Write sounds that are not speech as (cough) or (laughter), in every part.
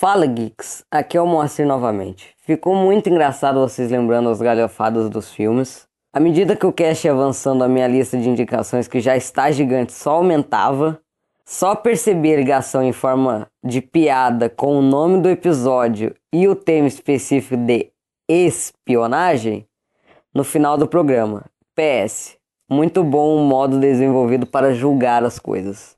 Fala Geeks, aqui é o Moacir novamente. Ficou muito engraçado vocês lembrando as galhofadas dos filmes. À medida que o cast ia avançando, a minha lista de indicações, que já está gigante, só aumentava. Só perceber a ligação em forma de piada com o nome do episódio e o tema específico de espionagem no final do programa. PS. Muito bom o modo desenvolvido para julgar as coisas.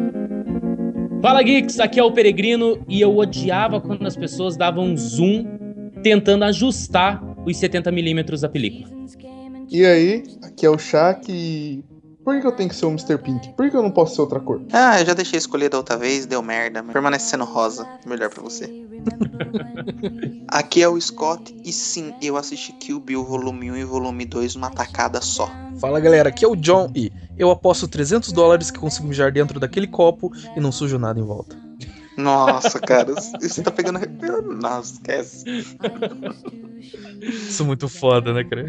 Fala Geeks, aqui é o Peregrino e eu odiava quando as pessoas davam zoom tentando ajustar os 70mm da película. E aí, aqui é o Shaq e. Por que eu tenho que ser o Mr. Pink? Por que eu não posso ser outra cor? Ah, eu já deixei escolher da outra vez, deu merda. Permanece sendo rosa. Melhor pra você. (laughs) Aqui é o Scott e sim, eu assisti Kill Bill volume 1 e volume 2 numa tacada só. Fala galera, aqui é o John e eu aposto 300 dólares que consigo mijar dentro daquele copo e não sujo nada em volta. Nossa, cara, você tá pegando. Nossa, esquece. Isso é muito foda, né, cara?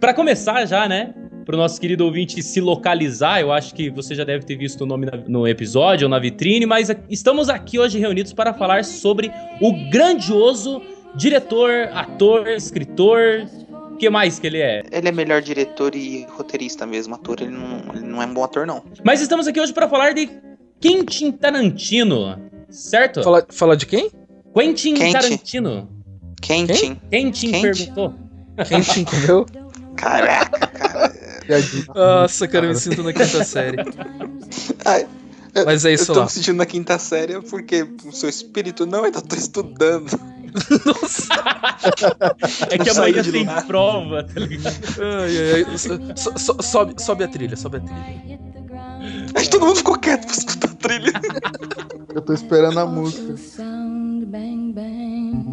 Pra começar já, né? Pro nosso querido ouvinte se localizar, eu acho que você já deve ter visto o nome na- no episódio ou na vitrine, mas estamos aqui hoje reunidos para falar sobre o grandioso diretor, ator, escritor. O que mais que ele é? Ele é melhor diretor e roteirista mesmo. Ator, ele não, ele não é um bom ator, não. Mas estamos aqui hoje para falar de Quentin Tarantino, certo? Fala, fala de quem? Quentin Quente. Tarantino. Quentin. Quentin perguntou. Quem te (laughs) entendeu? Caraca, cara. Nossa, cara, eu me sinto na quinta série. Ai, eu- Mas é eu isso tô lá. me sentindo na quinta série porque o seu espírito não, ainda tô estudando. É que Não amanhã tem lá. prova, tá ligado? Ai, ai, ai. So- so- so- sobe, sobe a trilha, sobe a trilha. Acho que todo mundo ficou quieto pra escutar a trilha. Eu tô esperando a música. Sound bang bang.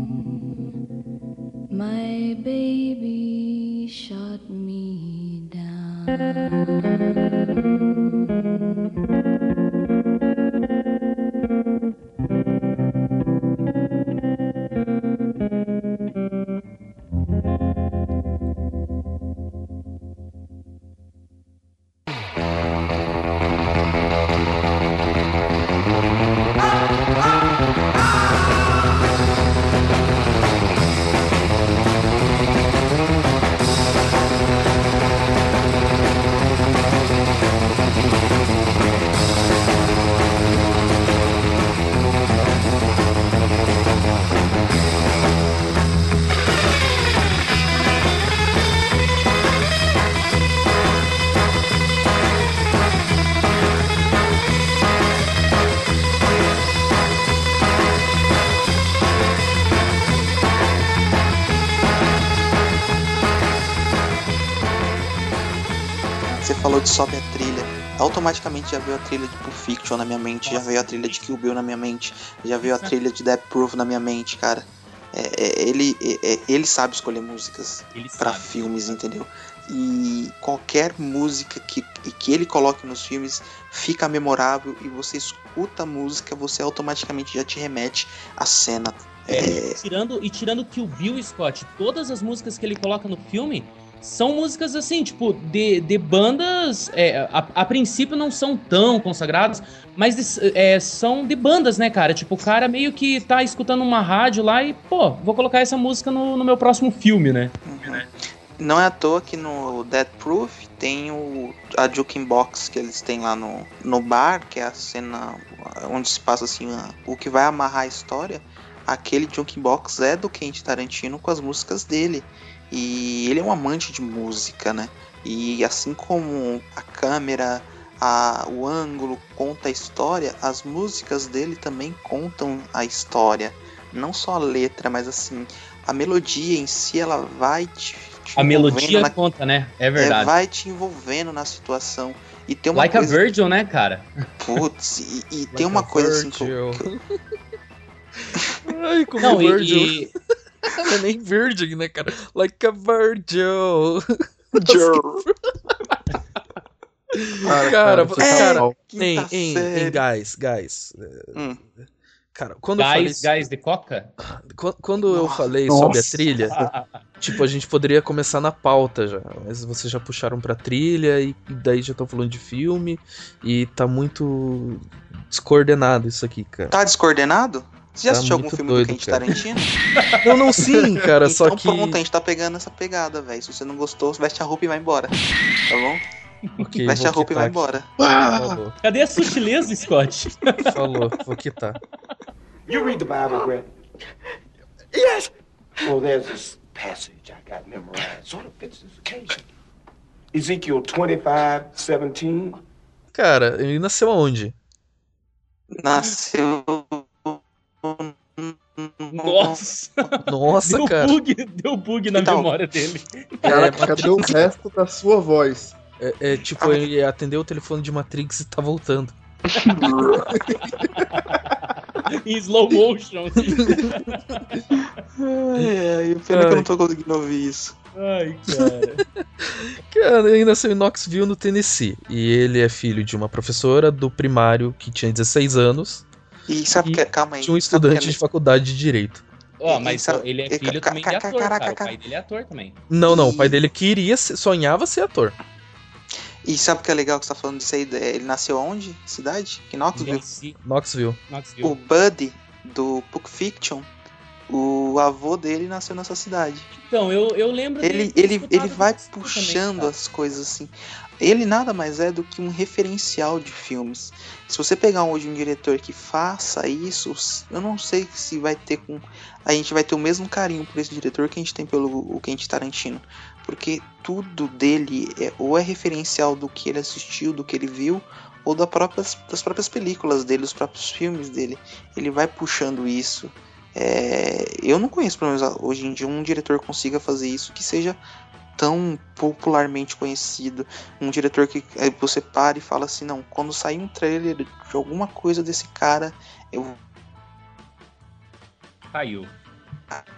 My baby shot me down. Sobe a trilha. Automaticamente já veio a trilha de Pulp Fiction na minha mente, já veio a trilha de Kill Bill na minha mente, já veio a trilha de Death Proof na minha mente, cara. É, é, ele, é, é, ele sabe escolher músicas sabe. filmes, entendeu? E qualquer música que, que ele coloque nos filmes fica memorável e você escuta a música, você automaticamente já te remete à cena. É, tirando, e tirando o Bill Scott, todas as músicas que ele coloca no filme são músicas assim, tipo, de, de bandas. é, a, a princípio não são tão consagradas, mas de- é, são de bandas, né, cara? Tipo, o cara meio que tá escutando uma rádio lá e, pô, vou colocar essa música no, no meu próximo filme, né? Não é à toa que no Dead Proof tem o, a Juking Box que eles têm lá no, no bar, que é a cena onde se passa assim, a- o que vai amarrar a história. Aquele Juking Box é do Quentin Tarantino com as músicas dele. E ele é um amante de música, né? E assim como a câmera, a, o ângulo conta a história, as músicas dele também contam a história. Não só a letra, mas assim, a melodia em si, ela vai te, te A envolvendo melodia na- conta, né? É é, verdade. vai te envolvendo na situação. E tem uma like coisa. a Virgil, né, cara? Putz, e, e (laughs) Like tem uma coisa assim que eu, Virgil. (laughs) Ai, como Não, e, Virgil. e- (laughs) É nem Virgin, né, cara? Like a Virgil. (laughs) Cara, você é, tá cara, mal. Em, em, em guys, guys. Hum. Cara, quando eu gás, falei. gás de coca? Quando, quando eu Nossa. falei sobre a Nossa. trilha, (laughs) tipo, a gente poderia começar na pauta já. Mas vocês já puxaram pra trilha e daí já estão falando de filme. E tá muito descoordenado isso aqui, cara. Tá descoordenado? Você já Tá assistiu algum filme doido, do Quentin cara. Tarantino? (laughs) Não, não, sim, (laughs) cara, então só que. pronto, a gente tá pegando essa pegada, velho. Se você não gostou, veste a roupa e vai embora. Tá bom? Ok, veste a roupa e vai aqui. embora. Falou, Cadê a sutileza, Scott? falou, vou quitar. You read the Bible, Grant? Yes. Well, there's this passage I got memorized. Sort of fits this occasion. Ezekiel 25, 17. Cara, ele nasceu aonde? Nasceu. Nossa, Nossa, deu cara. bug, deu bug na Então. memória dele. Cara, É, cadê o resto da sua voz? É, é tipo, ele atendeu o telefone de Matrix e tá voltando. (laughs) em slow motion. assim. Ai, ai, pena que eu não tô conseguindo ouvir isso. Ai, cara. (laughs) Cara, ele nasceu em Knoxville, no Tennessee. E ele é filho de uma professora do primário que tinha 16 anos. E sabe E que. Calma aí. Tinha um sabe que estudante é- de faculdade de direito. Ó, mas Sabe- ele é e- filho também ca- de ator, caraca, cara. O pai dele é ator também. Não, não, o pai E- dele queria, ser- sonhava ser ator. E sabe o que é legal que você tá falando disso aí? Ele nasceu onde? Cidade? Em Knoxville? Knoxville. Knoxville. O Buddy do Pulp Fiction, o avô dele nasceu nessa cidade. Então, eu, eu lembro Ele, ele, ele vai também, puxando cara. as coisas assim. Ele nada mais é do que um referencial de filmes. Se você pegar hoje um diretor que faça isso, eu não sei se vai ter com. A gente vai ter o mesmo carinho por esse diretor que a gente tem pelo o Quentin Tarantino. Porque tudo dele é, ou é referencial do que ele assistiu, do que ele viu, ou da próprias, das próprias películas dele, dos próprios filmes dele. Ele vai puxando isso. É, eu não conheço, pelo menos hoje em dia, um diretor consiga fazer isso que seja tão popularmente conhecido. Um diretor que eh, você para e fala assim: não, quando sair um trailer de alguma coisa desse cara, eu Caiu.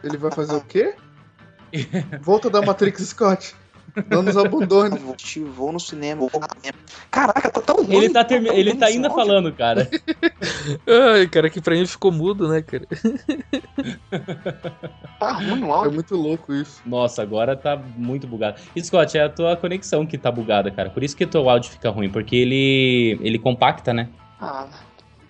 Ele vai fazer o quê? (laughs) Volta da Matrix Scott. Não nos abandone. vou, no cinema. Caraca, tá tão ruim. Ele tá, termi- tão ele tá ainda áudio. falando, cara. (laughs) Ai, cara, que pra mim ficou mudo, né, cara? Tá ruim o É áudio. muito louco isso. Nossa, agora tá muito bugado. E, Scott, é a tua conexão que tá bugada, cara. Por isso que teu áudio fica ruim, porque ele ele compacta, né? Ah,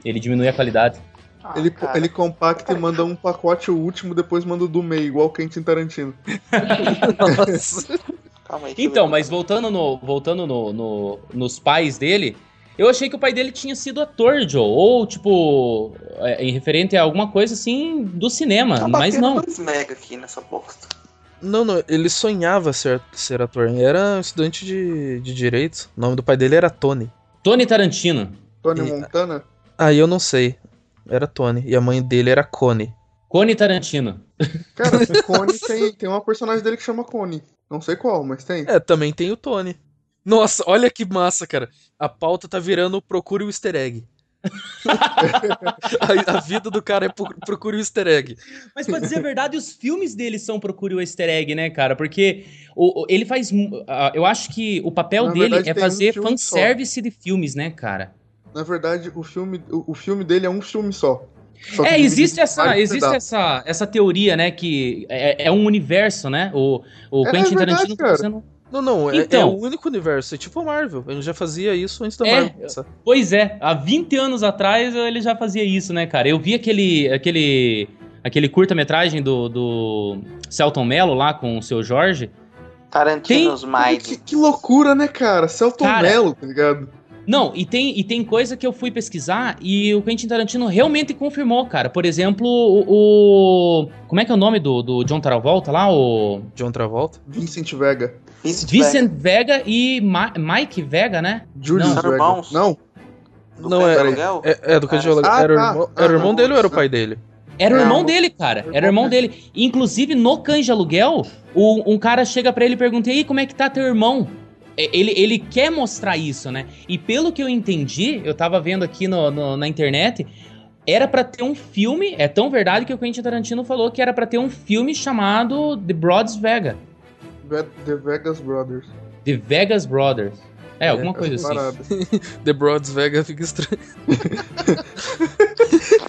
Ele diminui a qualidade. ah, Ele, cara. ele compacta e manda um pacote o último, depois manda o do meio, igual o Quentin Tarantino. (laughs) Nossa. (laughs) Calma aí, Então, mas voltando no voltando no, no- nos pais dele, eu achei que o pai dele tinha sido ator, Joe, ou tipo, é, em referente a alguma coisa assim do cinema, Tá mas não. mega aqui nessa bosta. Não, não, ele sonhava ser, ser ator. Ele era estudante de, de direito. O nome do pai dele era Tony. Tony Tarantino. Tony E- Montana? Aí eu não sei. Era Tony. E a mãe dele era Connie. Cone Tarantino. Cara, (laughs) Connie tem, tem uma personagem dele que chama Connie. Não sei qual, mas tem. É, também tem o Tony. Nossa, olha que massa, cara. A pauta tá virando Procure o Easter Egg. (laughs) a, a vida do cara é pro- Procure o Easter Egg. Mas pra dizer a verdade, os filmes dele são Procure o Easter Egg, né, cara? Porque o, o- ele faz. ah, eu acho que o papel Na dele verdade, é tem um fazer filme só. fanservice de filmes, né, cara? Na verdade, o filme, o, o filme dele é um filme só. Que É, existe essa, existe pedaços. essa, essa teoria, né, que é, é um universo, né? O, o É Quentin verdade, Tarantino tá cara. fazendo. Não, não, é, Então. é o único universo. É tipo a Marvel. Ele já fazia isso antes da É, Marvel. Pois é, há 20 anos atrás ele já fazia isso, né, cara? Eu vi aquele aquele aquele curta-metragem do, do Celton Mello lá com o seu Jorge. Tarantino's Que, Mind. que loucura, né, cara? Celton Cara. Mello, tá ligado? Não, e tem, e tem coisa que eu fui pesquisar e o Quentin Tarantino realmente confirmou, cara. Por exemplo, o. o- como é que é o nome do, do John Travolta lá? O. John Travolta. Vincent Vega. Vincent Vincent Vega e Ma- Mike Vega, né? Julius Não. Vega. Irmãos. Não, do Não, Cães é- Aluguel? É, é do Ah, eu ah, era, o tá. irmão, era o irmão Ah, dele ou era o não. pai dele? Era o Não. irmão dele, cara. Era o irmão dele. Inclusive, no Cães de Aluguel, o- um cara chega pra ele e pergunta: E aí, como é que tá teu irmão? É, Ele, ele quer mostrar isso, né? E pelo que eu entendi, eu tava vendo aqui no- no- na internet, era pra ter um filme. É tão verdade que o Quentin Tarantino falou que era pra ter um filme chamado The Broads Vega. Ve- The Vegas Brothers. The Vegas Brothers. É, alguma coisa Essa assim. parada. (laughs) The Broads Vega fica estranho.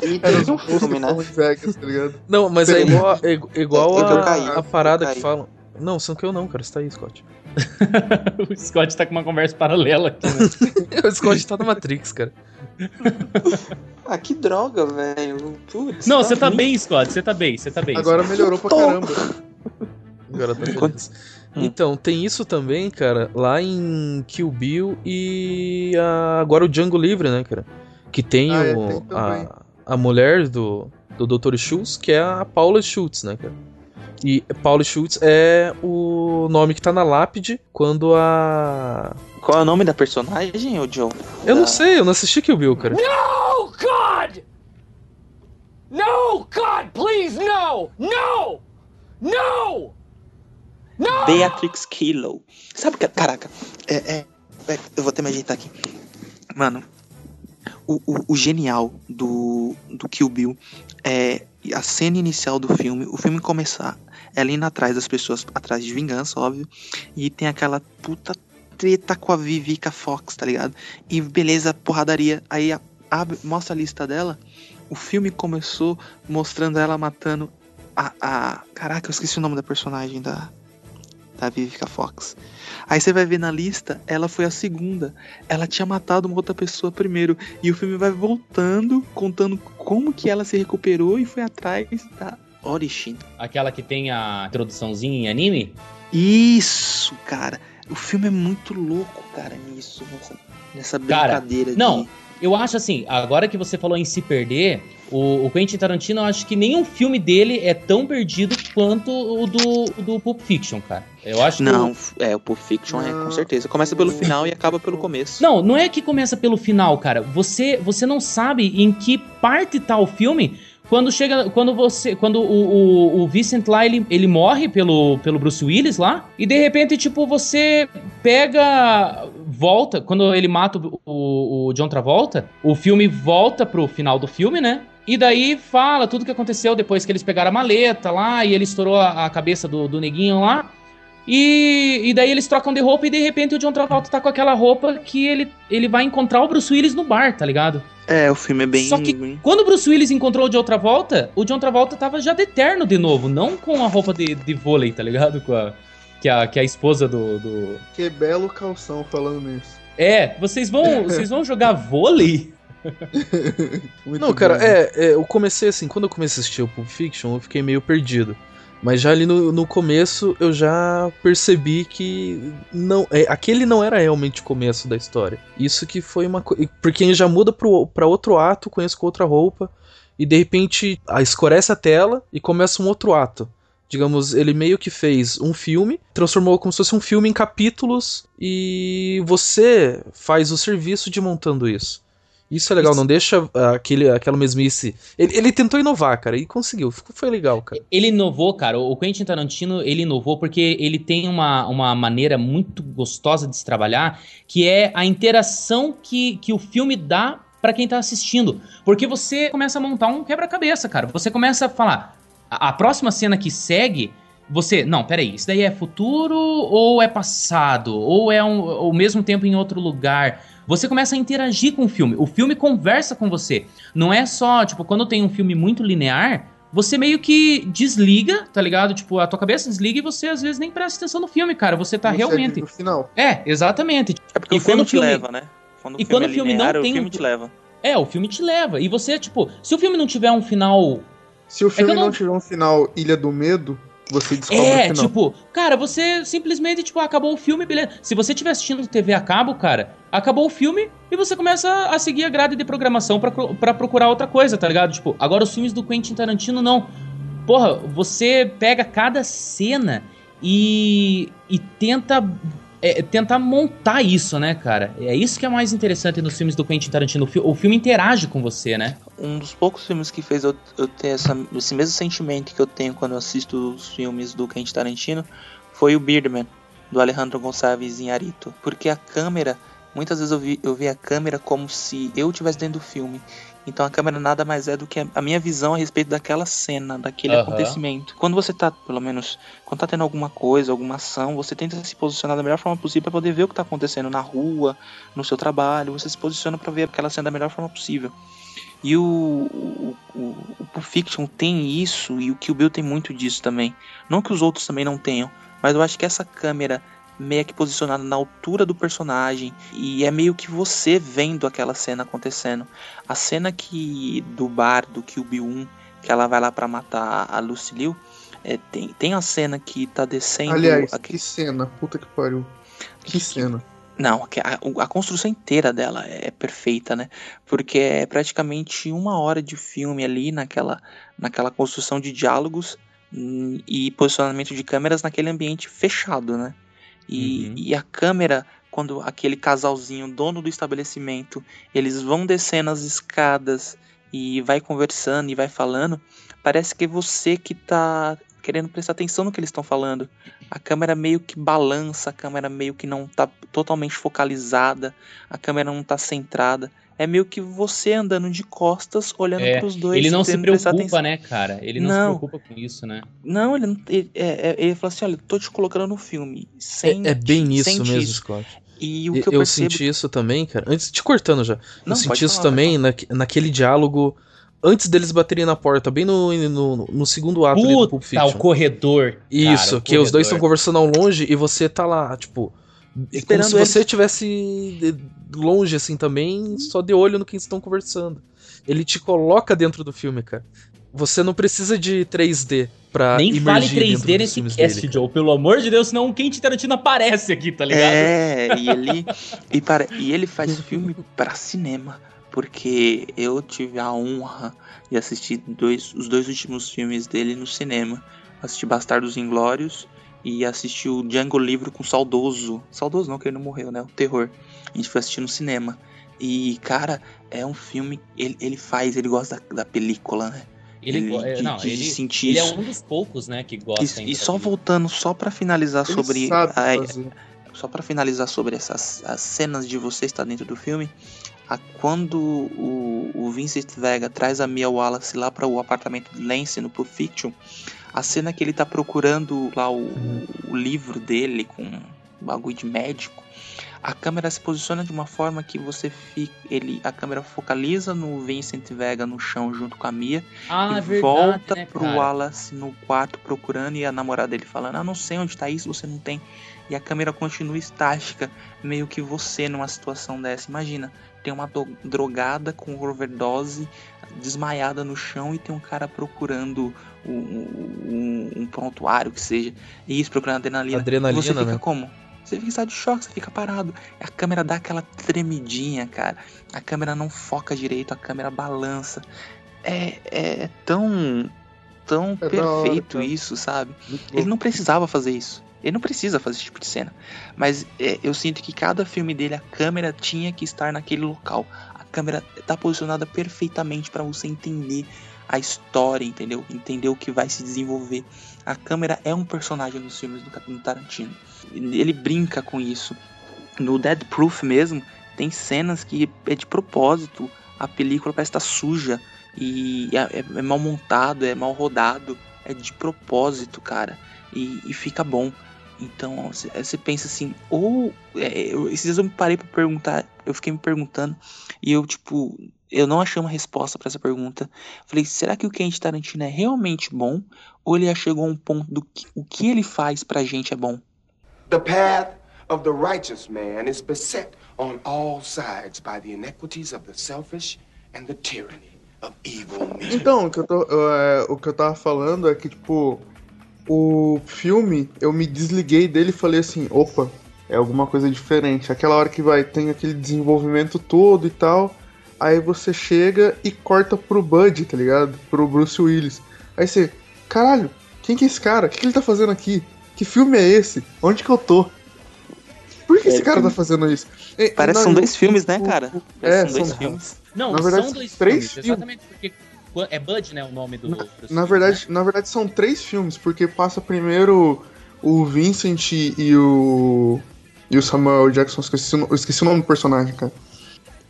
E Era um filme, né? Vegas, tá ligado? Não, mas é igual, a- é igual a, caí, a parada que falam. Não, são que eu não, cara. Você tá aí, Scott. (laughs) o Scott tá com uma conversa paralela aqui. né? (laughs) o Scott tá na Matrix, cara. Ah, que droga, velho. Não, você tá ruim. bem, Scott. Você tá bem, você tá bem. Agora melhorou pra Tô. caramba. Agora tá feliz. Hum. Então, tem isso também, cara, lá em Kill Bill e a- agora o Django Livre, né, cara? Que tem, Ah, é, o, tem também. a, a mulher do, do Dr. Schultz, que é a Paula Schultz, né, cara? E Paula Schultz é o nome que tá na lápide quando a. Qual é o nome da personagem, ô Joe? Eu não Da- sei, eu não assisti Kill Bill, cara. No, God! No, God, please, no! No! No! No! Beatrix Kilo. Sabe que. Caraca, é, é- é- Eu vou até me ajeitar aqui. Mano, o, o- o genial do, do Kill Bill é a cena inicial do filme. O filme começar ela indo atrás das pessoas, atrás de vingança, óbvio. E tem aquela puta treta com a Vivica Fox, tá ligado? E beleza, porradaria. Aí a- mostra a lista dela. O filme começou mostrando ela matando a, a. Caraca, eu esqueci o nome da personagem da. Da Vivica Fox. Aí você vai ver na lista, ela foi a segunda. Ela tinha matado uma outra pessoa primeiro. E o filme vai voltando, contando como que ela se recuperou e foi atrás da Origin. Aquela que tem a introduçãozinha em anime? Isso, cara. O filme é muito louco, cara, nisso. Nessa, nessa Cara, brincadeira não. de. Eu acho assim, agora que você falou em se perder, o, o Quentin Tarantino, eu acho que nenhum filme dele é tão perdido quanto o do, do Pulp Fiction, cara. Eu acho que Não, é, o Pulp Fiction é, com certeza. Começa pelo final e acaba pelo começo. Não, não é que começa pelo final, cara. Você, você não sabe em que parte tá o filme quando chega. Quando você. Quando o, o, o Vincent lá, ele, ele morre pelo, pelo Bruce Willis lá. E de repente, tipo, você pega. Volta. Quando ele mata o, o, o John Travolta, o filme volta pro final do filme, né? E daí fala tudo que aconteceu depois que eles pegaram a maleta lá e ele estourou a, a cabeça do, do neguinho lá. E, e daí eles trocam de roupa e de repente o John Travolta tá com aquela roupa que ele, ele vai encontrar o Bruce Willis no bar, tá ligado? É, o filme é bem. Só que quando o Bruce Willis encontrou o John Travolta, o John Travolta tava já de terno de novo, não com a roupa de, de vôlei, tá ligado? Com a, que, a, que a esposa do, do... Que belo calção falando nisso. É, vocês vão, (laughs) vocês vão jogar vôlei? (laughs) Muito Não, cara, é, é, eu comecei assim, quando eu comecei a assistir o Pulp Fiction, eu fiquei meio perdido. Mas já ali no, no começo eu já percebi que não, é, aquele não era realmente o começo da história. Isso que foi uma coisa. Porque já muda pro, pra outro ato, conheço com outra roupa, e de repente a, escurece a tela e começa um outro ato. Digamos, ele meio que fez um filme, transformou como se fosse um filme em capítulos, e você faz o serviço de montando isso. Isso é legal, Isso- não deixa ah, aquele, aquela mesmice. Ele, ele tentou inovar, cara, e conseguiu. Foi legal, cara. Ele inovou, cara. O Quentin Tarantino, ele inovou porque ele tem uma, uma maneira muito gostosa de se trabalhar, que é a interação que, que o filme dá pra quem tá assistindo. Porque você começa a montar um quebra-cabeça, cara. Você começa a falar, a, a próxima cena que segue, você, não, peraí, isso daí é futuro ou é passado? Ou é um, ao mesmo tempo em outro lugar? Você começa a interagir com o filme. O filme conversa com você. Não é só, tipo, quando tem um filme muito linear, você meio que desliga, tá ligado? Tipo, a tua cabeça desliga e você às vezes nem presta atenção no filme, cara. Você tá Você realmente. No final. É, exatamente. É porque E o filme quando o te filme- leva, né? Quando E quando o filme não linear, tem o filme te leva. É, o filme te leva. E você, tipo, se o filme não tiver um final. Se o filme É que eu não... não- tiver um final Ilha do Medo, Você descobre É, tipo, cara, você simplesmente, tipo, acabou o filme, beleza. Se você estiver assistindo TV a cabo, cara, acabou o filme e você começa a seguir a grade de programação pra procurar outra coisa, tá ligado? Tipo, agora os filmes do Quentin Tarantino não. Porra, você pega cada cena e, e tenta. É, tentar montar isso, né, cara? É isso que é mais interessante nos filmes do Quentin Tarantino. O, fi- o filme interage com você, né? Um dos poucos filmes que fez eu, eu ter essa- esse mesmo sentimento que eu tenho quando eu assisto os filmes do Quentin Tarantino foi o Birdman, do Alejandro Gonçalves Inharito. Porque a câmera, muitas vezes eu vi, eu vi a câmera como se eu estivesse dentro do filme. Então a câmera nada mais é do que a- minha visão a respeito daquela cena, daquele Aham. acontecimento. Quando você tá, pelo menos, quando tá tendo alguma coisa, alguma ação, você tenta se posicionar da melhor forma possível para poder ver o que tá acontecendo na rua, no seu trabalho, você se posiciona para ver aquela cena da melhor forma possível. E o, o, o, o Pulp Fiction tem isso e o Kill Bill tem muito disso também. Não que os outros também não tenham, mas eu acho que essa câmera meio que posicionada na altura do personagem e é meio que você vendo aquela cena acontecendo. A cena que do bar do Kill Bill 1, que ela vai lá pra matar a Lucy Liu, é, tem, tem a cena que tá descendo Aliás, que cena. Puta que pariu. Que cena. Não, que a, a construção inteira dela é perfeita, né? Porque é praticamente uma hora de filme ali naquela, naquela construção de diálogos hum, e posicionamento de câmeras naquele ambiente fechado, né? E, Uhum. e a câmera, quando aquele casalzinho, dono do estabelecimento, eles vão descendo as escadas e vai conversando e vai falando, parece que é você que tá querendo prestar atenção no que eles estão falando. A câmera meio que balança, a câmera meio que não tá totalmente focalizada, a câmera não tá centrada. É meio que você andando de costas, olhando É, pros dois. Ele não se preocupa, né, cara? Ele não, Não. se preocupa com isso, né? Não, ele, não- ele, é- é- ele fala assim: olha, tô te colocando no filme. Sente, É, é bem isso mesmo, isso. Scott. E o Eu, que eu, eu percebo. senti isso também, cara. Antes, te cortando já. Não, eu senti isso falar, também naque- naquele diálogo antes deles baterem na porta, bem no, no, no segundo ato ali do Pulp Puta, Fiction. o corredor. Isso, cara, o que os dois corredor. estão conversando ao longe e você tá lá, tipo. É Esperando como se você estivesse longe, assim, também, só de olho no que eles estão conversando. Ele te coloca dentro do filme, cara. Você não precisa de 3D pra Nem fale imergir dentro 3D dos nesse cast, dele, Joe, pelo amor de Deus, senão o Quentin Tarantino aparece aqui, tá ligado? É, e ele, e, para, e ele faz filme pra cinema. Porque eu tive a honra de assistir dois, os dois últimos filmes dele no cinema. Assisti Bastardos Inglórios e assisti o Django Livre com o Saudoso. Saudoso não, que ele não morreu, né? O terror. A gente foi assistir no cinema. E, cara, é um filme. Ele, ele faz, ele gosta da, da película, né? Ele, Ele- é, de- não, de ele, sentir ele é isso. um dos poucos, né, que gosta E, e só voltando, só pra finalizar Ele sobre. a- só pra finalizar sobre essas as cenas de você estar dentro do filme, a, quando o, o Vincent Vega traz a Mia Wallace lá para o apartamento de Lance no Pulp Fiction, a cena que ele tá procurando lá o, o livro dele com um bagulho de médico, a câmera se posiciona de uma forma que você fica, ele, a câmera focaliza no Vincent Vega no chão junto com a Mia Ah, é e verdade, volta né, pro cara? Wallace no quarto procurando e a namorada dele falando: Ah, não sei onde tá isso, você não tem. E a câmera continua estática, meio que você numa situação dessa. Imagina, tem uma drogada com overdose, desmaiada no chão e tem um cara procurando um, um- um prontuário que seja. E isso, procurando adrenalina. Adrenalina, e você fica né? como? Você fica em estado de choque, você fica parado. A câmera dá aquela tremidinha, cara. A câmera não foca direito, a câmera balança. É, é tão, tão É hora, perfeito cara. isso, sabe? Ele não precisava fazer isso. Ele não precisa fazer esse tipo de cena. Mas é, eu sinto que cada filme dele, a câmera tinha que estar naquele local. A câmera tá posicionada perfeitamente para você entender a história, entendeu? Entender o que vai se desenvolver. A câmera é um personagem nos filmes do, do Tarantino. Ele brinca com isso. No Dead Proof mesmo, tem cenas que é de propósito. A película parece estar suja e é, é mal montado, é mal rodado. É de propósito, cara. E, e fica bom. Então você- pensa assim, ou. é, eu, esses dias eu me parei pra perguntar, eu fiquei me perguntando, e eu, tipo, eu não achei uma resposta pra essa pergunta. Falei, será que o Quentin Tarantino é realmente bom? Ou ele já chegou a um ponto do que o que ele faz pra gente é bom? The path of the righteous man is beset on all sides by the iniquities of the selfish and the tyranny of evil men. Então, o que eu, tô, é, o que eu tava falando é que, tipo, o filme, eu me desliguei dele e falei assim, opa, é alguma coisa diferente. Aquela hora que vai, tem aquele desenvolvimento todo e tal. Aí você chega e corta pro Bud, tá ligado? Pro Bruce Willis. Aí você, caralho, quem que é esse cara? O que, que ele tá fazendo aqui? Que filme é esse? Onde que eu tô? Por que É, esse cara tá fazendo isso? É, Parece são dois filmes, né, cara? É, que são dois são- filmes. Não, Na verdade, são dois três filmes, filmes. exatamente porque é Bud, né, o nome do. Na Willis, verdade, né? na verdade são três filmes, porque passa primeiro o Vincent e o. e o Samuel Jackson, esqueci, eu esqueci o nome do personagem, cara.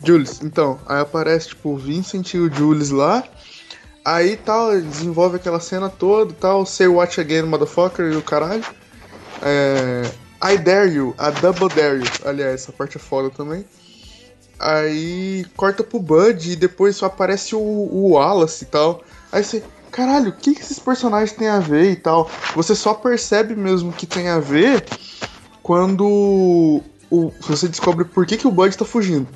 Julius, então, aí aparece tipo o Vincent e o Julius lá. Aí tal, desenvolve aquela cena toda tal, say watch again, motherfucker, e o caralho. É, I dare you, a double dare you. Aliás, essa parte é foda também. Aí corta pro Bud e depois só aparece o, o Wallace e tal. Aí você, caralho, o que, que esses personagens têm a ver e tal? Você só percebe mesmo que tem a ver quando o, você descobre por que, que o Bud tá fugindo.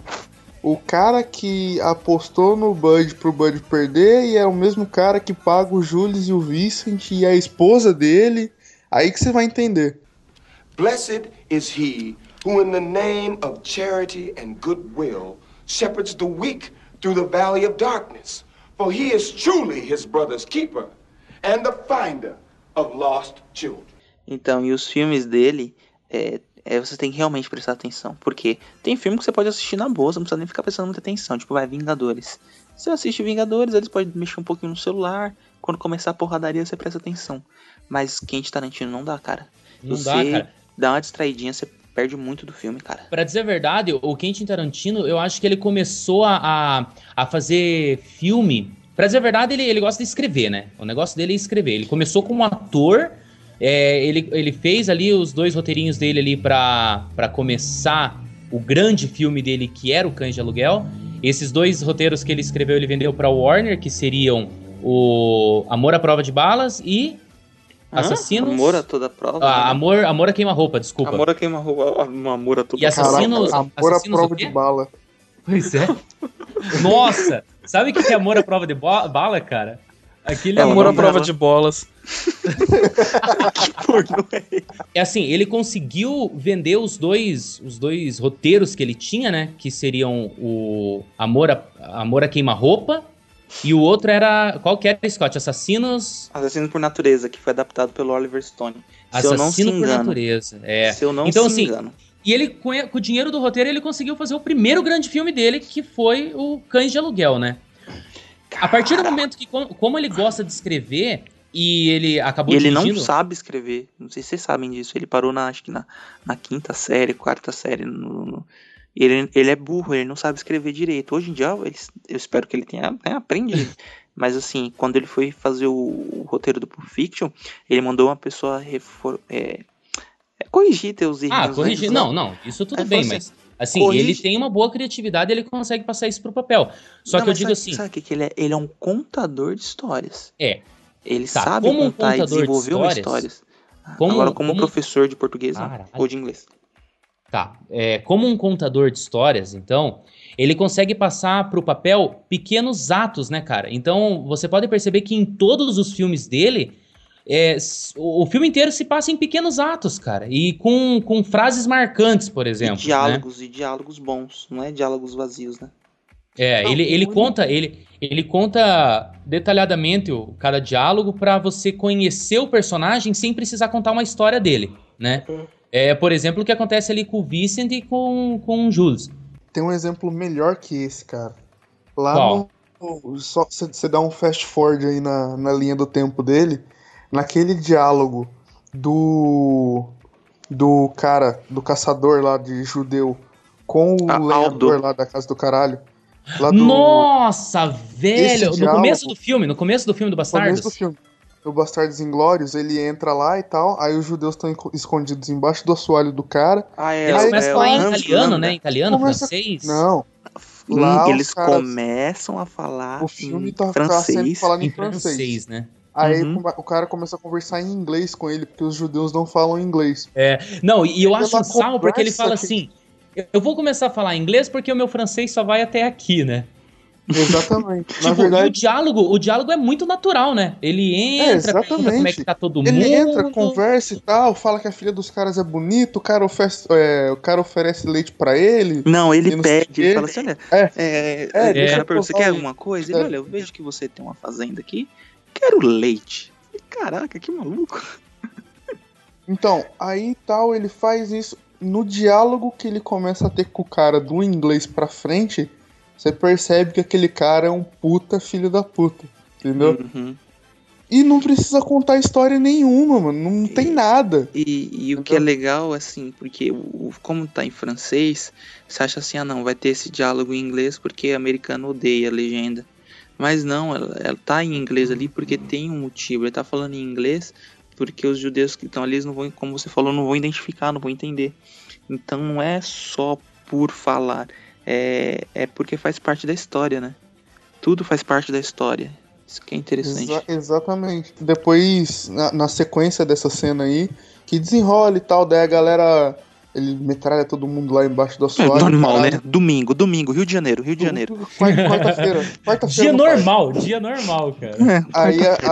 O cara que apostou no Bud pro Bud perder e é o mesmo cara que paga o Julius e o Vincent e a esposa dele. Aí que você vai entender. Blessed is he who, in the name of charity and goodwill, shepherds the weak through the valley of darkness. For he is truly his brother's keeper and the finder of lost children. Então, e os filmes dele, é, é, você tem que realmente prestar atenção. Porque tem filme que você pode assistir na boa, você não precisa nem ficar prestando muita atenção. Tipo, vai, Vingadores. Você assiste Vingadores, eles podem mexer um pouquinho no celular. Quando começar a porradaria, você presta atenção. Mas Quente Tarantino não dá, cara. Não você dá, cara. dá uma distraidinha, você perde muito do filme, cara. Pra dizer a verdade, o Quentin Tarantino, eu acho que ele começou a, a, fazer filme. Pra dizer a verdade, ele, ele gosta de escrever, né? O negócio dele é escrever. Ele começou como ator, é, ele, ele fez ali os dois roteirinhos dele ali pra começar o grande filme dele, que era o Cães de Aluguel. Esses dois roteiros que ele escreveu, ele vendeu pra Warner, que seriam o Amor à Prova de Balas e Hã? Assassinos... Amor a toda prova. né? Ah, amor, amor a Queima-Roupa, desculpa. Amor a queima roupa. Amor a toda E assassinos- Caraca, amor à assassinos prova o quê? de bala. Pois é. Nossa! Sabe o que é amor à prova de bala, cara? Aquele É amor à prova de bolas. (laughs) É assim, ele conseguiu vender os dois, os dois roteiros que ele tinha, né? Que seriam o Amor a, Amor a Queima-Roupa e o outro era. Qual que era, Scott? Assassinos. Assassino por Natureza, que foi adaptado pelo Oliver Stone. Se não Assassino por engano. Natureza. É. Se eu não Então, se assim, engano. E ele, com o dinheiro do roteiro, ele conseguiu fazer o primeiro grande filme dele, que foi o Cães de Aluguel, né? A partir do momento que, com- como ele gosta de escrever, e ele acabou E ele não dirigindo... sabe escrever. Não sei se vocês sabem disso. Ele parou na, acho que na, na quinta série, quarta série. No, no- Ele, ele é burro, ele não sabe escrever direito. Hoje em dia, ele- eu espero que ele tenha né, aprendido. (laughs) Mas assim, quando ele foi fazer o, o roteiro do Pulp Fiction, ele mandou uma pessoa refor, é, é, corrigir teus erros. Ah, né? corrigir. Não, não, isso tudo Aí bem, mas assim, corrige- ele tem uma boa criatividade, ele consegue passar isso pro papel. Só Não, que eu digo sabe, assim, Sabe que, ele é? Ele é um contador de histórias. é, Ele Tá, sabe como um contar e contador de desenvolver uma histórias, história. como- Agora, como, como- professor de português Caralho. ou de inglês. Tá, é, como um contador de histórias, então, ele consegue passar pro papel pequenos atos, né, cara? Então, você pode perceber que em todos os filmes dele, é, o o filme inteiro se passa em pequenos atos, cara, e com, com frases marcantes, por exemplo. e né? diálogos, e diálogos bons, não é diálogos vazios, né? É, Não, ele, ele conta, ele, ele conta detalhadamente o, cada diálogo pra você conhecer o personagem sem precisar contar uma história dele, né? Uhum. É, por exemplo, o que acontece ali com o Vincent e com, com o Jules. Tem um exemplo melhor que esse, cara. Lá Qual? no. no- Só você dá um fast forward aí na, na linha do tempo dele. Naquele diálogo do. Do cara, do caçador lá de judeu com o Ah, lenhador Aldo. lá da casa do caralho. Lá do Nossa, velho! No diálogo- começo do filme, no começo do filme do começo Bastardos. do filme. O Bastardos Inglórios, ele entra lá e tal, aí os judeus estão escondidos embaixo do assoalho do cara. Ah, é, Eles Aí começam a é, falar em Hans italiano, né? Italiano, Começa- francês. Não, Hum, Lá eles os caras- começam a falar o filme em tá, tá sendo francês. falado em Em francês. francês, né? Aí Uhum. o cara começa a conversar em inglês com ele, porque os judeus não falam inglês. Não, e eu Ele é acho um sal porque ele fala que- assim: eu- eu vou começar a falar inglês porque o meu francês só vai até aqui, né? Exatamente. Na Tipo, e o verdade, diálogo, o diálogo é muito natural, né? Ele entra, pergunta como é exatamente. que tá todo mundo. ele entra, conversa e tal, fala que a filha dos caras é bonita, o cara oferece, é, o cara oferece leite pra ele. Não, ele não pede, ele fala assim, olha, É. é, É, é, cara, você quer um- alguma coisa? Ele, É. olha, eu vejo que você tem uma fazenda aqui, quero leite. Caraca, que maluco. Então, aí tal, ele faz isso. No diálogo que ele começa a ter com o cara do inglês pra frente, você percebe que aquele cara é um puta filho da puta. Entendeu? Uhum. E não precisa contar história nenhuma, mano. Não tem nada. E, e o que é legal, assim, porque o, o- como tá em francês, você acha assim, ah não, vai ter esse diálogo em inglês porque americano odeia a legenda. Mas não, ela, ela tá em inglês ali porque tem um motivo. Ele tá falando em inglês porque os judeus que estão ali, eles não vão, como você falou, não vão identificar, não vão entender. Então não é só por falar, é, é porque faz parte da história, né? Tudo faz parte da história. Isso que é interessante. Exa- exatamente. Depois, na, na sequência dessa cena aí, que desenrola e tal, daí a galera. Ele metralha todo mundo lá embaixo do É assoalho. normal, né? Domingo, domingo, Rio de Janeiro, Rio de Janeiro. Quarta- Quarta-feira. (laughs) Quarta-feira. Dia normal, dia normal, cara. Aí a, (laughs)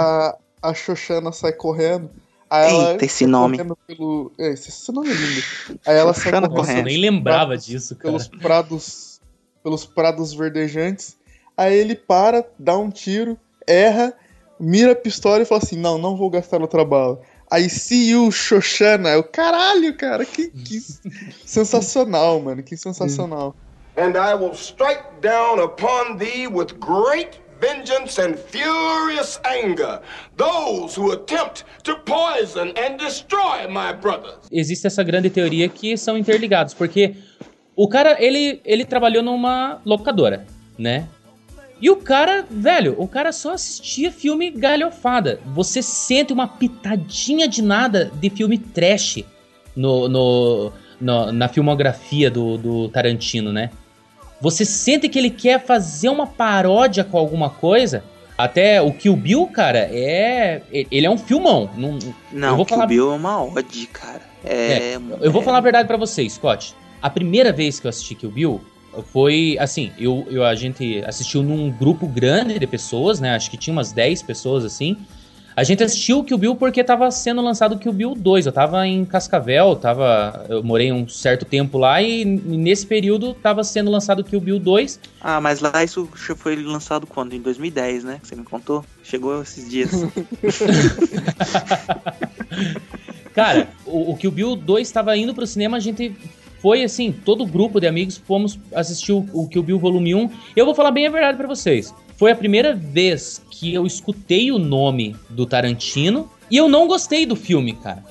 a, a Xoxana sai correndo. Aí ela Eita, esse nome. Pelo... É, esse, esse nome é lindo. Aí ela sai correndo Nossa, eu nem lembrava disso, cara. pelos prados, pelos prados verdejantes. Aí ele para, dá um tiro, erra, mira a pistola e fala assim: Não, não vou gastar outra bala. Aí, see you, Xoxana. Eu, caralho, cara, que, que (laughs) sensacional, mano, que sensacional. And I will strike down upon thee with great vengeance and furious anger those who attempt to poison and destroy my brothers. Existe essa grande teoria que são interligados, porque o cara, ele, ele trabalhou numa locadora, né? E o cara, velho, o cara só assistia filme galhofada. Você sente uma pitadinha de nada de filme trash no, no, no- na filmografia do, do Tarantino, né? Você sente que ele quer fazer uma paródia com alguma coisa. Até o Kill Bill, cara, é. Ele é um filmão. Não, Não, vou Kill falar- Bill é uma ode, cara. É, eu vou é- falar a verdade pra você, Scott. A primeira vez que eu assisti Kill Bill foi assim, eu, eu a gente assistiu num grupo grande de pessoas, né? Acho que tinha umas 10 pessoas assim. A gente assistiu o Kill Bill porque tava sendo lançado o Kill Bill 2. Eu tava em Cascavel, tava, eu morei um certo tempo lá e nesse período tava sendo lançado o Kill Bill 2. Ah, mas lá isso foi lançado quando? Em 2010, né? Que você me contou? Chegou esses dias. (laughs) Cara, o, o Kill Bill 2 estava indo pro cinema, a gente foi assim, todo o grupo de amigos fomos assistir o, o Kill Bill Volume 1. Eu vou falar bem a verdade pra vocês. Foi a primeira vez que eu escutei o nome do Tarantino e eu não gostei do filme, cara.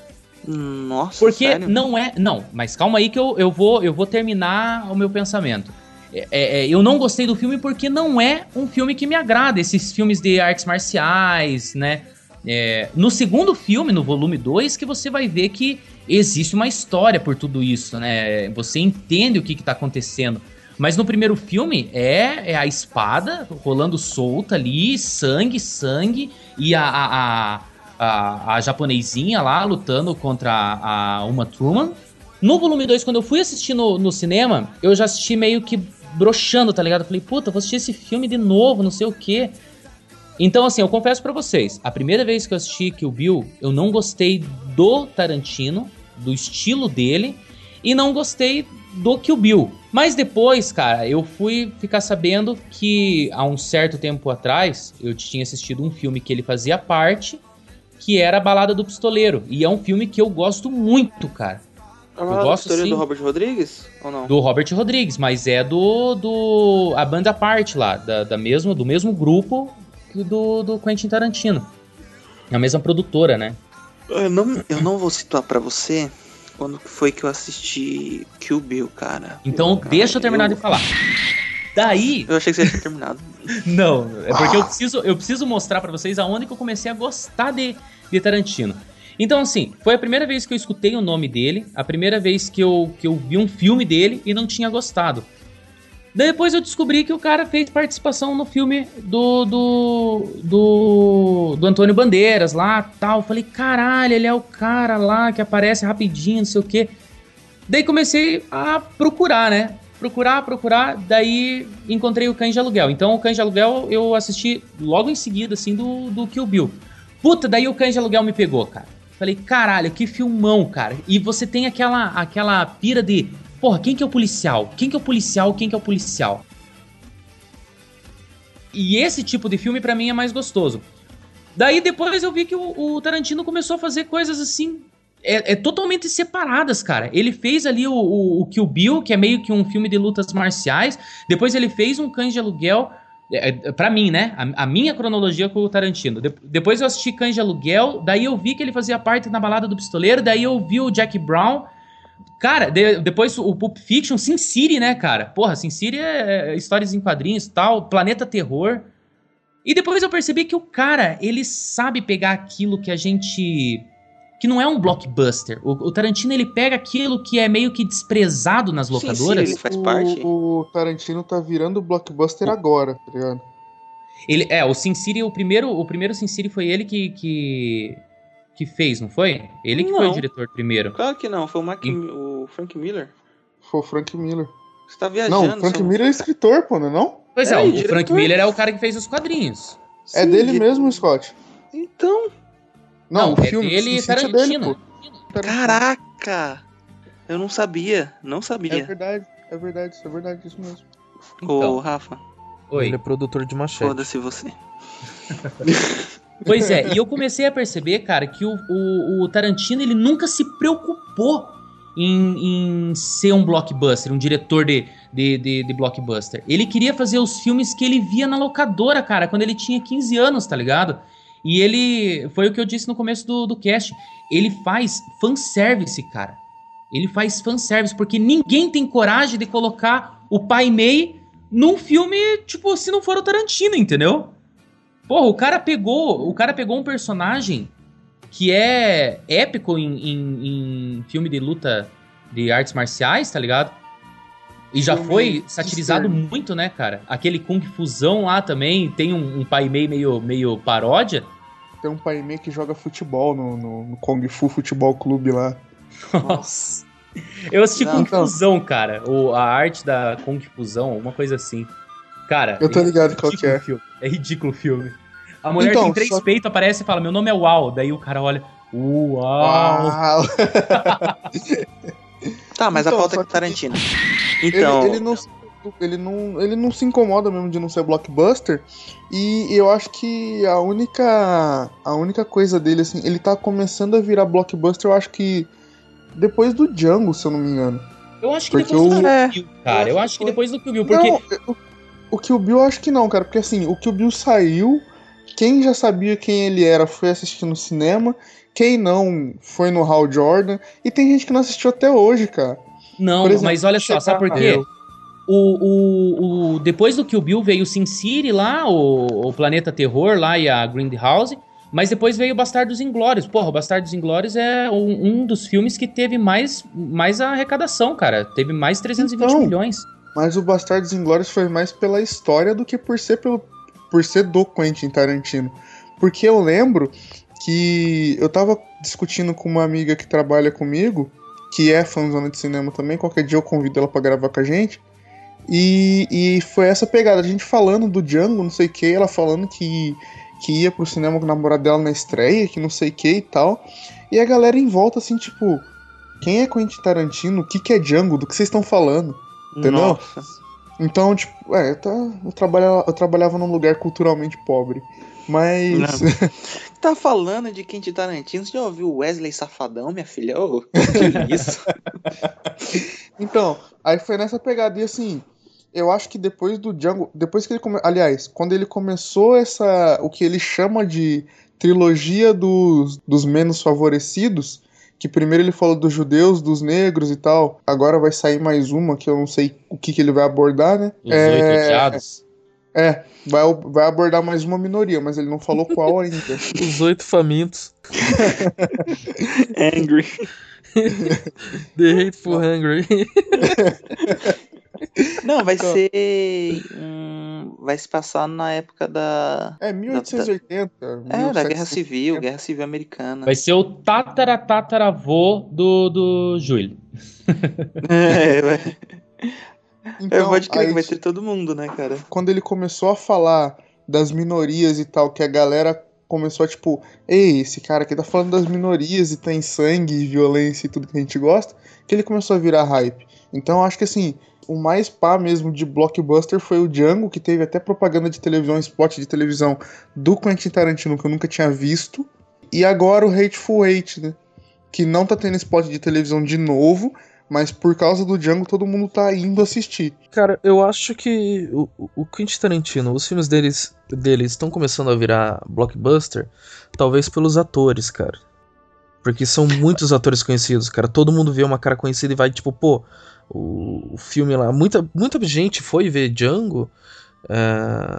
Nossa, Porque sério? não é. Não, mas calma aí que eu, eu, vou, eu vou terminar o meu pensamento. É, é, eu não gostei do filme porque não é um filme que me agrada. Esses filmes de artes marciais, né? É, no segundo filme, no volume 2, que você vai ver que existe uma história por tudo isso, né? Você entende o que, que tá acontecendo. Mas no primeiro filme é, é a espada rolando solta ali, sangue, sangue, e a, a, a, a, a japonesinha lá lutando contra a, a Uma Truman. No volume 2, quando eu fui assistir no, no cinema, eu já assisti meio que broxando, tá ligado? Eu falei, puta, vou assistir esse filme de novo, não sei o quê. Então, assim, eu confesso pra vocês, a primeira vez que eu assisti Kill Bill, eu não gostei do Tarantino, do estilo dele, e não gostei do Kill Bill. Mas depois, cara, eu fui ficar sabendo que há um certo tempo atrás, eu tinha assistido um filme que ele fazia parte, que era a Balada do Pistoleiro. E é um filme que eu gosto muito, cara. A Eu gosto, história sim. do Robert Rodrigues? Ou não? Do Robert Rodrigues, mas é do. do a banda parte lá, da, da mesmo, do mesmo grupo que do, do Quentin Tarantino. É a mesma produtora, né? Eu não, eu não vou situar pra você quando foi que eu assisti Kill Bill, cara. Então Cara, deixa eu terminar de falar. Daí. Eu achei que você tinha terminado. (laughs) Não, é porque eu preciso, eu preciso mostrar pra vocês aonde que eu comecei a gostar de, de Tarantino. Então, assim, foi a primeira vez que eu escutei o nome dele, a primeira vez que eu, que eu vi um filme dele e não tinha gostado. Depois eu descobri que o cara fez participação no filme do do, do, do Antônio Bandeiras lá tal. Falei, caralho, ele é o cara lá que aparece rapidinho, não sei o quê. Daí comecei a procurar, né? procurar, procurar, daí encontrei o Cães de Aluguel. Então o Cães de Aluguel eu assisti logo em seguida, assim, do, do Kill Bill. Puta, daí o Cães de Aluguel me pegou, cara. Falei, caralho, que filmão, cara. E você tem aquela, aquela pira de, porra, quem que é o policial? Quem que é o policial? Quem que é o policial? E esse tipo de filme para mim é mais gostoso. Daí depois eu vi que o, o Tarantino começou a fazer coisas assim. É, é, totalmente separadas, cara. Ele fez ali o, o, o Kill Bill, que é meio que um filme de lutas marciais. Depois ele fez um Cães de Aluguel. É, é para mim, né? A, a, minha cronologia com o Tarantino. De, depois eu assisti Cães de Aluguel. Daí eu vi que ele fazia parte na balada do pistoleiro. Daí eu vi o Jack Brown. Cara, de, depois o Pulp Fiction, Sin City, né, cara? Porra, Sin City é, é histórias em quadrinhos e tal. Planeta Terror. E depois eu percebi que o cara, ele sabe pegar aquilo que a gente. que não é um blockbuster. O, o Tarantino, ele pega aquilo que é meio que desprezado nas locadoras. Sim, sim, ele faz parte. O, o Tarantino tá virando blockbuster agora, tá ligado? Ele, é, o Sin City, o primeiro, o primeiro Sin City foi ele que, que, que fez, não foi? Ele que Não. foi o diretor primeiro. Claro que não, foi o, Mac, E- o Frank Miller. Foi o Frank Miller. Você tá viajando. Não, o Frank só- Miller é escritor, pô, não é não? Pois é, É, o e Frank diretor. Miller é o cara que fez os quadrinhos. É Sim, dele de- mesmo, Scott. Então, Não, Não, o é filme dele é Tarantino. pô. Caraca! Eu não sabia, não É sabia. verdade, é verdade, é verdade, isso mesmo. Ô, Então, Rafa, oi. Ele é produtor de machete. foda-se você. (laughs) Pois é, e eu comecei a perceber, cara, que o, o, o Tarantino ele nunca se preocupou em, em ser um blockbuster, um diretor de, de, de, de blockbuster. Ele queria fazer os filmes que ele via na locadora, cara, quando ele tinha 15 anos, tá ligado? E ele. Foi o que eu disse no começo do, do cast. Ele faz fanservice, cara. Ele faz fanservice, porque ninguém tem coragem de colocar o Pai Mei num filme, tipo, se não for o Tarantino, entendeu? Porra, o cara pegou. O cara pegou um personagem que é épico em, em- em filme de luta de artes marciais, tá ligado? E já foi satirizado muito, né, cara? Aquele Kung Fusão lá também tem um, um pai meio, meio, meio paródia. Tem um pai meio que joga futebol no, no, no Kung Fu Futebol Clube lá. Nossa. Eu assisti Não, Kung então. Fusão, cara. O, a arte da Kung Fusão, uma coisa assim. Cara, Eu tô é ligado qual que é. o filme. É ridículo o filme. A mulher Então, tem três só- peitos, aparece e fala: Meu nome é Uau. Daí o cara olha: Uau. Uau! (laughs) Tá, mas Então, a pauta é que- Tarantino. Então, ele, ele não, se- ele, não, ele não se incomoda mesmo de não ser blockbuster. E eu acho que a única. A única coisa dele, assim, ele tá começando a virar blockbuster, eu acho que. Depois do Django, se eu não me engano. Eu acho que Porque depois do o- Kill É, Bill, cara. eu Eu acho que depois do Kill Bill, porque. Não, o, o Kill Bill eu acho que não, cara. Porque assim, o Kill Bill saiu. Quem já sabia quem ele era foi assistir no cinema. Quem não foi no Hal Jordan. E tem gente que não assistiu até hoje, cara. Não, exemplo, mas olha só, sabe por quê? O, o, o, depois do Kill Bill veio o Sin City lá, o, o Planeta Terror lá e a Grindhouse, mas depois veio o Bastardos Inglórios. Porra, o Bastardos Inglórios é um, um dos filmes que teve mais, mais arrecadação, cara. Teve mais 320 Então. milhões. Mas o Bastardos Inglórios foi mais pela história do que por ser, pelo, por ser do Quentin Tarantino. Porque eu lembro que eu tava discutindo com uma amiga que trabalha comigo, que é fãzona de cinema também, qualquer dia eu convido ela pra gravar com a gente. E, e foi essa pegada, a gente falando do Django, não sei o que, ela falando que, que ia pro cinema com o namorado dela na estreia, que não sei o que e tal. E a galera em volta, assim, tipo, quem é Quentin Tarantino? O que, que é Django? Do que vocês estão falando? Entendeu? Nossa. Então, tipo, é, eu, tá, eu, trabalhava, eu trabalhava num lugar culturalmente pobre. Mas. (laughs) Tá falando de Quentin Tarantino? Você já ouviu Wesley Safadão, minha filha? Ô, que isso? (laughs) então, aí foi nessa pegada. E assim, eu acho que depois do Django. Depois que ele come... Aliás, quando ele começou essa. O que ele chama de trilogia dos, dos menos favorecidos. Que primeiro ele falou dos judeus, dos negros e tal. Agora vai sair mais uma que eu não sei o que, que ele vai abordar, né? Os oito odiados. É, vai, vai abordar mais uma minoria, mas ele não falou qual ainda. (laughs) Os oito famintos. (laughs) Angry. (laughs) The Hateful Hungry. Não, vai Então. ser. hum, vai se passar na época da. É, 1880. É, da Guerra 1700. Civil, Guerra Civil Americana. Vai ser o tatara-tataravô do, do Júlio. (laughs) É, vai- Então, eu pode crer aí, que vai ter todo mundo, né, cara? quando ele começou a falar das minorias e tal, que a galera começou a tipo, ei, esse cara aqui tá falando das minorias e tem sangue e violência e tudo que a gente gosta, que ele começou a virar hype. Então eu acho que assim, o mais pá mesmo de blockbuster foi o Django, que teve até propaganda de televisão, spot de televisão do Quentin Tarantino que eu nunca tinha visto. E agora o Hateful Eight, né? Que não tá tendo spot de televisão de novo, mas por causa do Django todo mundo tá indo assistir. Cara, eu acho que o, o Quentin Tarantino, os filmes deles deles estão começando a virar blockbuster, talvez pelos atores, cara. Porque são muitos atores conhecidos, cara. Todo mundo vê uma cara conhecida e vai, tipo, pô, o, o filme lá. Muita, muita gente foi ver Django é,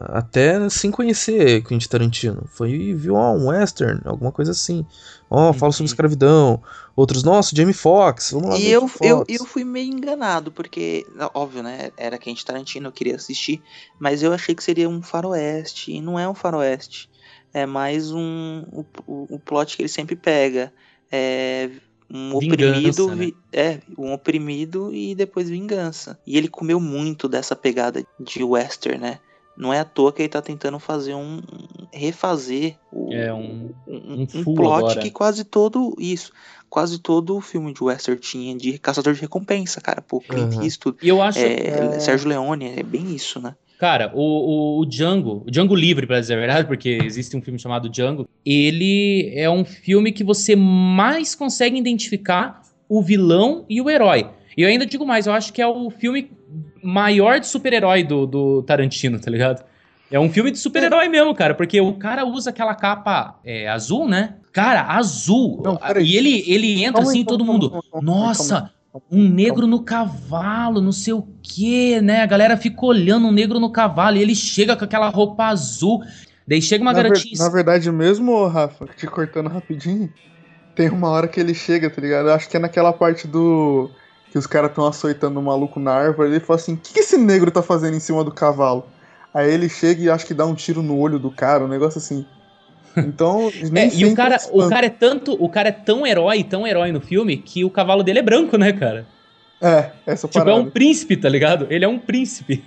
até sem conhecer Quentin Tarantino. Foi e viu ó, um western, alguma coisa assim. Ó, fala sobre escravidão. Outros, nossa, Jamie Foxx. Vamos lá E eu, Jamie eu, eu fui meio enganado, porque, óbvio, né? Era Quentin Tarantino, eu queria assistir, mas eu achei que seria um faroeste, e não é um faroeste. É mais um. O, o, o plot que ele sempre pega. É um Vingança, oprimido. né? É, um oprimido e depois vingança. E ele comeu muito dessa pegada de western, né? Não é à toa que ele tá tentando fazer um. refazer o, É, um- um, um um plot agora. que quase todo. Isso. Quase todo filme de western tinha de caçador de recompensa, cara. Pô, Clint Uhum. Eastwood. E eu acho, É, Sérgio Leone, é bem isso, né? Cara, o, o, o Django, o Django Livre, pra dizer a verdade, porque existe um filme chamado Django, ele é um filme que você mais consegue identificar o vilão e o herói. E eu ainda digo mais, eu acho que é o filme maior de super-herói do, do Tarantino, tá ligado? É um filme de super-herói mesmo, cara, porque o cara usa aquela capa é, azul, né? Cara, azul. Não, e ele, ele entra Calma aí, assim, todo calma, mundo. calma, Nossa. Um negro no cavalo, não sei o que, né? A galera fica olhando um negro no cavalo e ele chega com aquela roupa azul. Daí chega uma na, ver- garotinha. na verdade mesmo, Rafa, te cortando rapidinho, tem uma hora que ele chega, tá ligado? Eu acho que é naquela parte do. Que os caras estão açoitando o maluco na árvore. Ele fala assim: o que, que esse negro tá fazendo em cima do cavalo? Aí ele chega e acho que dá um tiro no olho do cara, um negócio assim. Então, (laughs) nem É, e o cara, é o cara é tanto, o cara é tão herói, tão herói no filme que o cavalo dele é branco, né, cara? É, essa Tipo, é parada. um príncipe, tá ligado? Ele é um príncipe.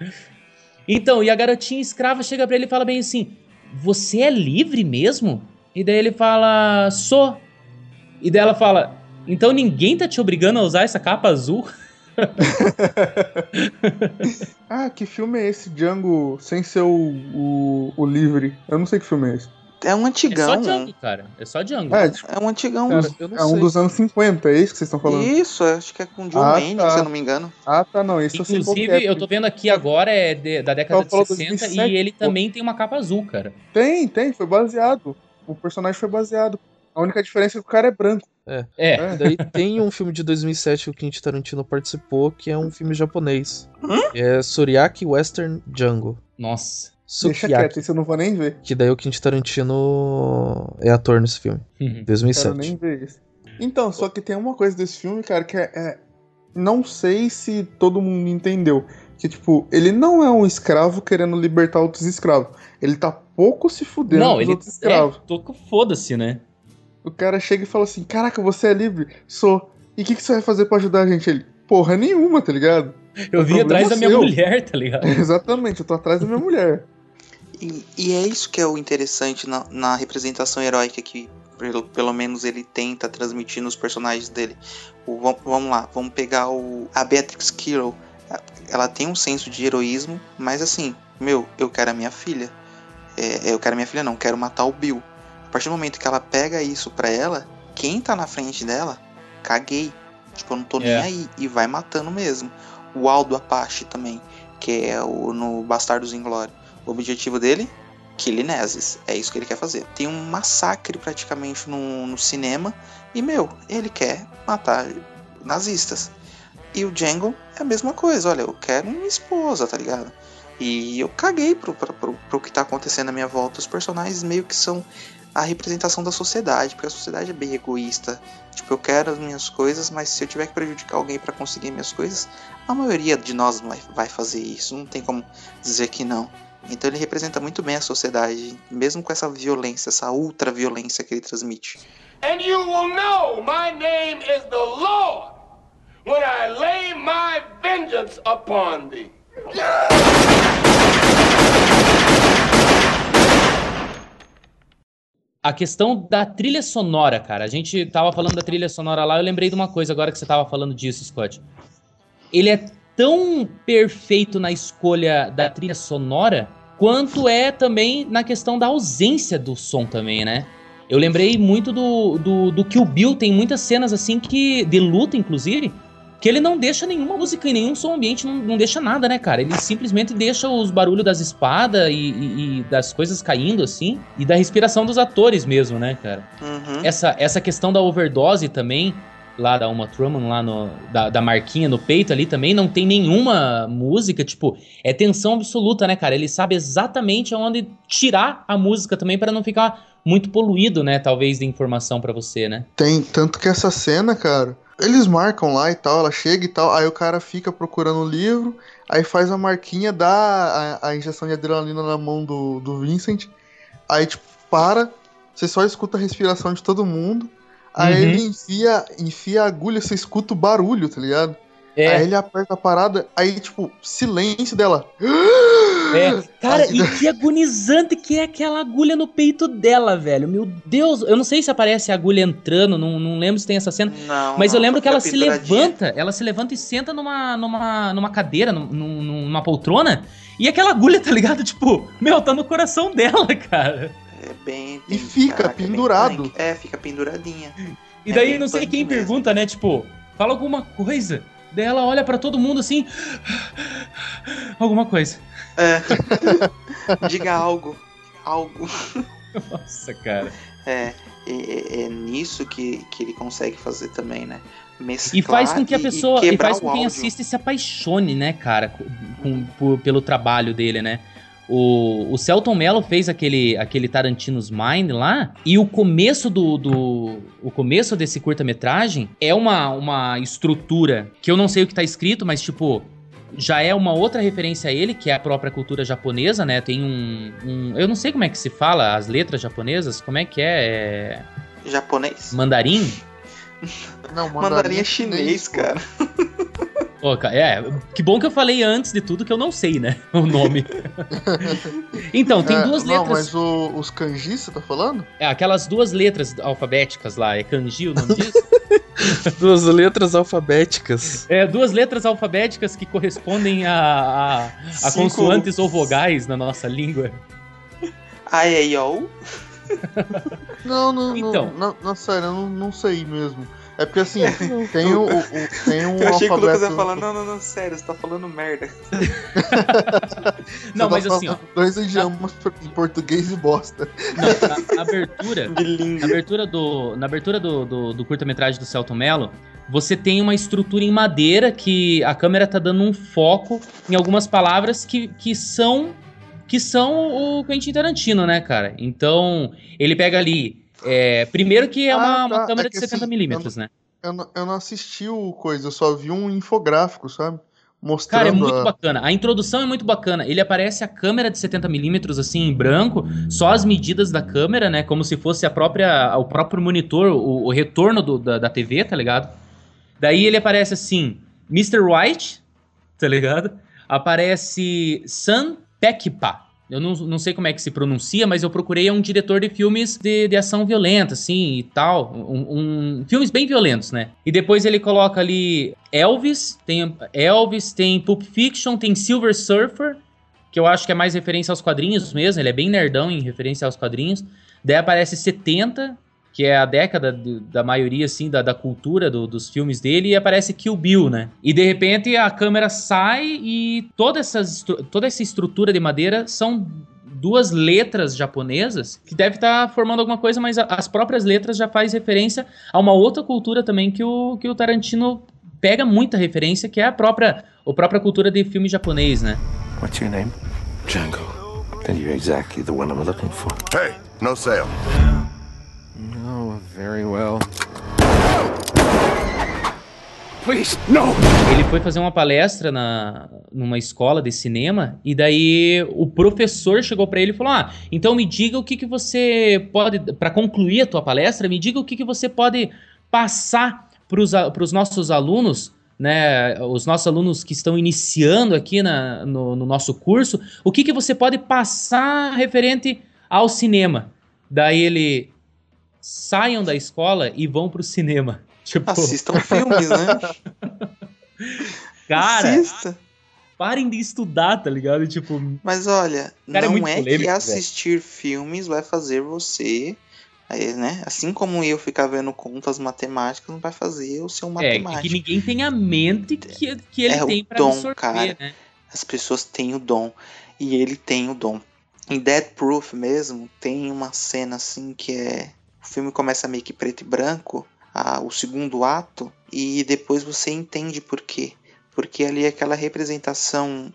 (laughs) então, e a garotinha escrava chega pra ele e fala bem assim: Você é livre mesmo? E daí ele fala: Sou. E daí ela fala: Então ninguém tá te obrigando a usar essa capa azul? (laughs) Ah, que filme é esse, Django, sem ser o, o, o livre? Eu não sei que filme é esse. É um É só antigão. Django, cara. É só Django. É, tipo, É um antigão. Cara, eu é um sei. dos anos 50, é isso que vocês estão falando? Isso, acho que é com John Ah, Wayne, tá. se eu não me engano. Ah, tá, não, eu que Inclusive, é. eu tô vendo aqui agora, é de- da década de 60, 2007, e ele pô. também tem uma capa azul, cara. Tem, tem, foi baseado. O personagem foi baseado. A única diferença é que o cara é branco. É. É. Daí tem um filme de 2007 que o Quentin Tarantino participou, que é um filme japonês. Hum? É Suriaki Western Django. Nossa. Deixa quieto, isso eu não vou nem ver. Que daí o Quentin Tarantino é ator nesse filme. Uhum. Quero 2007. nem ver isso. Então, só que tem uma coisa desse filme, cara, que é, é- Não sei se todo mundo entendeu. Que, tipo, ele não é um escravo querendo libertar outros escravos. Ele tá pouco se fudendo Não, dos ele outros escravos. é, tô com foda-se, né? O cara chega e fala assim: Caraca, você é livre? Sou. E o que, que você vai fazer pra ajudar a gente? Ele, porra nenhuma, tá ligado? Eu vim atrás da minha seu. mulher, tá ligado? (laughs) Exatamente, eu tô atrás da minha mulher. E, e é isso que é o interessante na, na representação heróica que, pelo, pelo menos, ele tenta transmitir nos personagens dele. O, vam- vamos lá, vamos pegar o, a Beatrix Kiddo. Ela tem um senso de heroísmo, mas assim, meu, eu quero a minha filha. É, eu quero a minha filha, não, quero matar o Bill. A partir do momento que ela pega isso pra ela, quem tá na frente dela, caguei. Tipo, eu não tô nem É. aí. E vai matando mesmo. O Aldo Apache também, que é o no Bastardos Inglórios. O objetivo dele? Kilineses. É isso que ele quer fazer. Tem um massacre praticamente no, no cinema. E, meu, ele quer matar nazistas. E o Django é a mesma coisa. Olha, eu quero uma esposa, tá ligado? E eu caguei pro, pro, pro, pro que tá acontecendo à minha volta. Os personagens meio que são a representação da sociedade, porque a sociedade é bem egoísta. Tipo, eu quero as minhas coisas, mas se eu tiver que prejudicar alguém para conseguir minhas coisas, a maioria de nós vai, vai fazer isso. Não tem como dizer que não. Então ele representa muito bem a sociedade, mesmo com essa violência, essa ultra violência que ele transmite. And you will know my name is the Lord when I lay my vengeance upon thee. A questão da trilha sonora, cara. A gente tava falando da trilha sonora lá, eu lembrei de uma coisa agora que você tava falando disso, Scott. Ele é tão perfeito na escolha da trilha sonora quanto é também na questão da ausência do som também, né? Eu lembrei muito do, do, do Kill Bill, tem muitas cenas assim que. de luta, inclusive, que ele não deixa nenhuma música e nenhum som ambiente, não, não deixa nada, né, cara? Ele simplesmente deixa os barulhos das espadas e, e, e das coisas caindo, assim, e da respiração dos atores mesmo, né, cara? Uhum. Essa, essa questão da overdose também, lá da Uma Truman, lá no, da, da marquinha no peito ali também, não tem nenhuma música, tipo, é tensão absoluta, né, cara? Ele sabe exatamente aonde tirar a música também para não ficar muito poluído, né, talvez, de informação para você, né? Tem tanto que essa cena, cara, eles marcam lá e tal, ela chega e tal, aí o cara fica procurando o livro, aí faz a marquinha, dá a, a injeção de adrenalina na mão do, do Vincent, aí tipo, para, você só escuta a respiração de todo mundo, aí Uhum. ele enfia, enfia a agulha, você escuta o barulho, tá ligado? É. Aí ele aperta a parada, aí tipo, silêncio dela. É, (gasps) cara, Assim, e que agonizante que é aquela agulha no peito dela, velho. Meu Deus, eu não sei se aparece a agulha entrando, não, não lembro se tem essa cena. Não, Mas eu lembro que ela se levanta, ela se levanta e senta numa, numa, numa cadeira, num- numa poltrona, e aquela agulha, tá ligado? Tipo, meu, tá no coração dela, (laughs) cara. É bem. E fica caraca, é bem pendurado. punk. É, fica penduradinha. E É daí não sei quem mesmo. pergunta, né? Tipo, fala alguma coisa. Daí ela olha pra todo mundo assim. alguma coisa. É. (laughs) Diga algo. Algo. Nossa, cara. É, é, é- é nisso que, que ele consegue fazer também, né? Mesclar E faz com que a e- pessoa. E, E, faz com quem áudio. assiste se apaixone, né, cara? com- com- por- pelo trabalho dele, né? O, o Celton Mello fez aquele, aquele Tarantino's Mind lá, e o começo do. do o começo desse curta-metragem é uma, uma estrutura que eu não sei o que tá escrito, mas tipo. Já é uma outra referência a ele, que é a própria cultura japonesa, né? Tem um, um- Eu não sei como é que se fala as letras japonesas, como é que é? é Japonês? mandarim? (laughs) Não, Mandarim é chinês, cara. (laughs) Pô, ca- é, que bom que eu falei antes de tudo que eu não sei, né? (laughs) O nome. (laughs) então, tem É, duas não, letras. mas o- os kanjis, você tá falando? É, aquelas duas letras alfabéticas lá, é kanji o nome disso? Duas letras alfabéticas. é, duas letras alfabéticas que correspondem a, a, a consoantes ou vogais na nossa língua. Ai, ai, ó. Não, não, Então. não, não, não, sério, eu não, não sei mesmo. É porque assim, (laughs) tem o, o- o- tem (laughs) um Eu achei que o Lucas ia alfabeto- falar, não, não, não, sério, você tá falando merda. (laughs) Não, você mas tá assim, ó, Dois idiomas em português e bosta. na, na abertura, na abertura do, na abertura do, do, do curta-metragem do Celton Mello, você tem uma estrutura em madeira que a câmera tá dando um foco em algumas palavras que, que são que são o Quentin Tarantino, né, cara? Então, ele pega ali. É, primeiro que é Ah, uma, uma tá. câmera É de 70 assim, milímetros, né? Eu não, eu não assisti o coisa, eu só vi um infográfico, sabe? Mostrando. Cara, é muito a- bacana. A introdução é muito bacana. Ele aparece a câmera de 70mm assim em branco, só as medidas da câmera, né? Como se fosse a própria, o próprio monitor, o, o retorno do- da, da TV, tá ligado? Daí ele aparece assim, Mr. White, tá ligado? Aparece Sam Peckinpah. Eu não, não sei como é que se pronuncia, mas eu procurei é um diretor de filmes de, de ação violenta, assim, e tal. Um, um- filmes bem violentos, né? E depois ele coloca ali Elvis, tem Elvis, tem Pulp Fiction, tem Silver Surfer, que eu acho que é mais referência aos quadrinhos mesmo, ele é bem nerdão em referência aos quadrinhos. Daí aparece 70, que é a década do- da maioria, assim, da, da cultura do- dos filmes dele, e aparece Kill Bill, né? E de repente a câmera sai e toda, essas estru- toda essa estrutura de madeira são duas letras japonesas que deve estar formando alguma coisa, mas a- as próprias letras já faz referência a uma outra cultura também que o, que o Tarantino pega muita referência, que é a própria, a própria cultura de filme japonês, né? What's your name? Django. Then you're exactly the one I'm looking for. Hey, no sale. Very well. Please, no! Ele foi fazer uma palestra na, numa escola de cinema e daí o professor chegou pra ele e falou: "Ah, então me diga o que que você pode Pra concluir a tua palestra, me diga o que que você pode passar para os nossos alunos né, os nossos alunos que estão iniciando aqui na, no, no nosso curso, o que, que você pode passar referente ao cinema? Daí ele saiam da escola e vão pro cinema. (laughs) Tipo, Assistam filmes, né? (laughs) cara, Assista. parem de estudar, tá ligado? Tipo, Mas olha, Cara, é não muito é, polêmico, que velho. assistir filmes vai fazer você, aí, né? Assim como eu ficar vendo contas matemáticas, não vai fazer eu ser um é, matemático. que ninguém tem a mente que, que ele É o tem pra dom, absorver, cara. né? As pessoas têm o dom. E ele tem o dom. Em Dead Proof mesmo, tem uma cena assim que é. O filme começa meio que preto e branco, a- o segundo ato, e depois você entende por quê. Porque ali aquela representação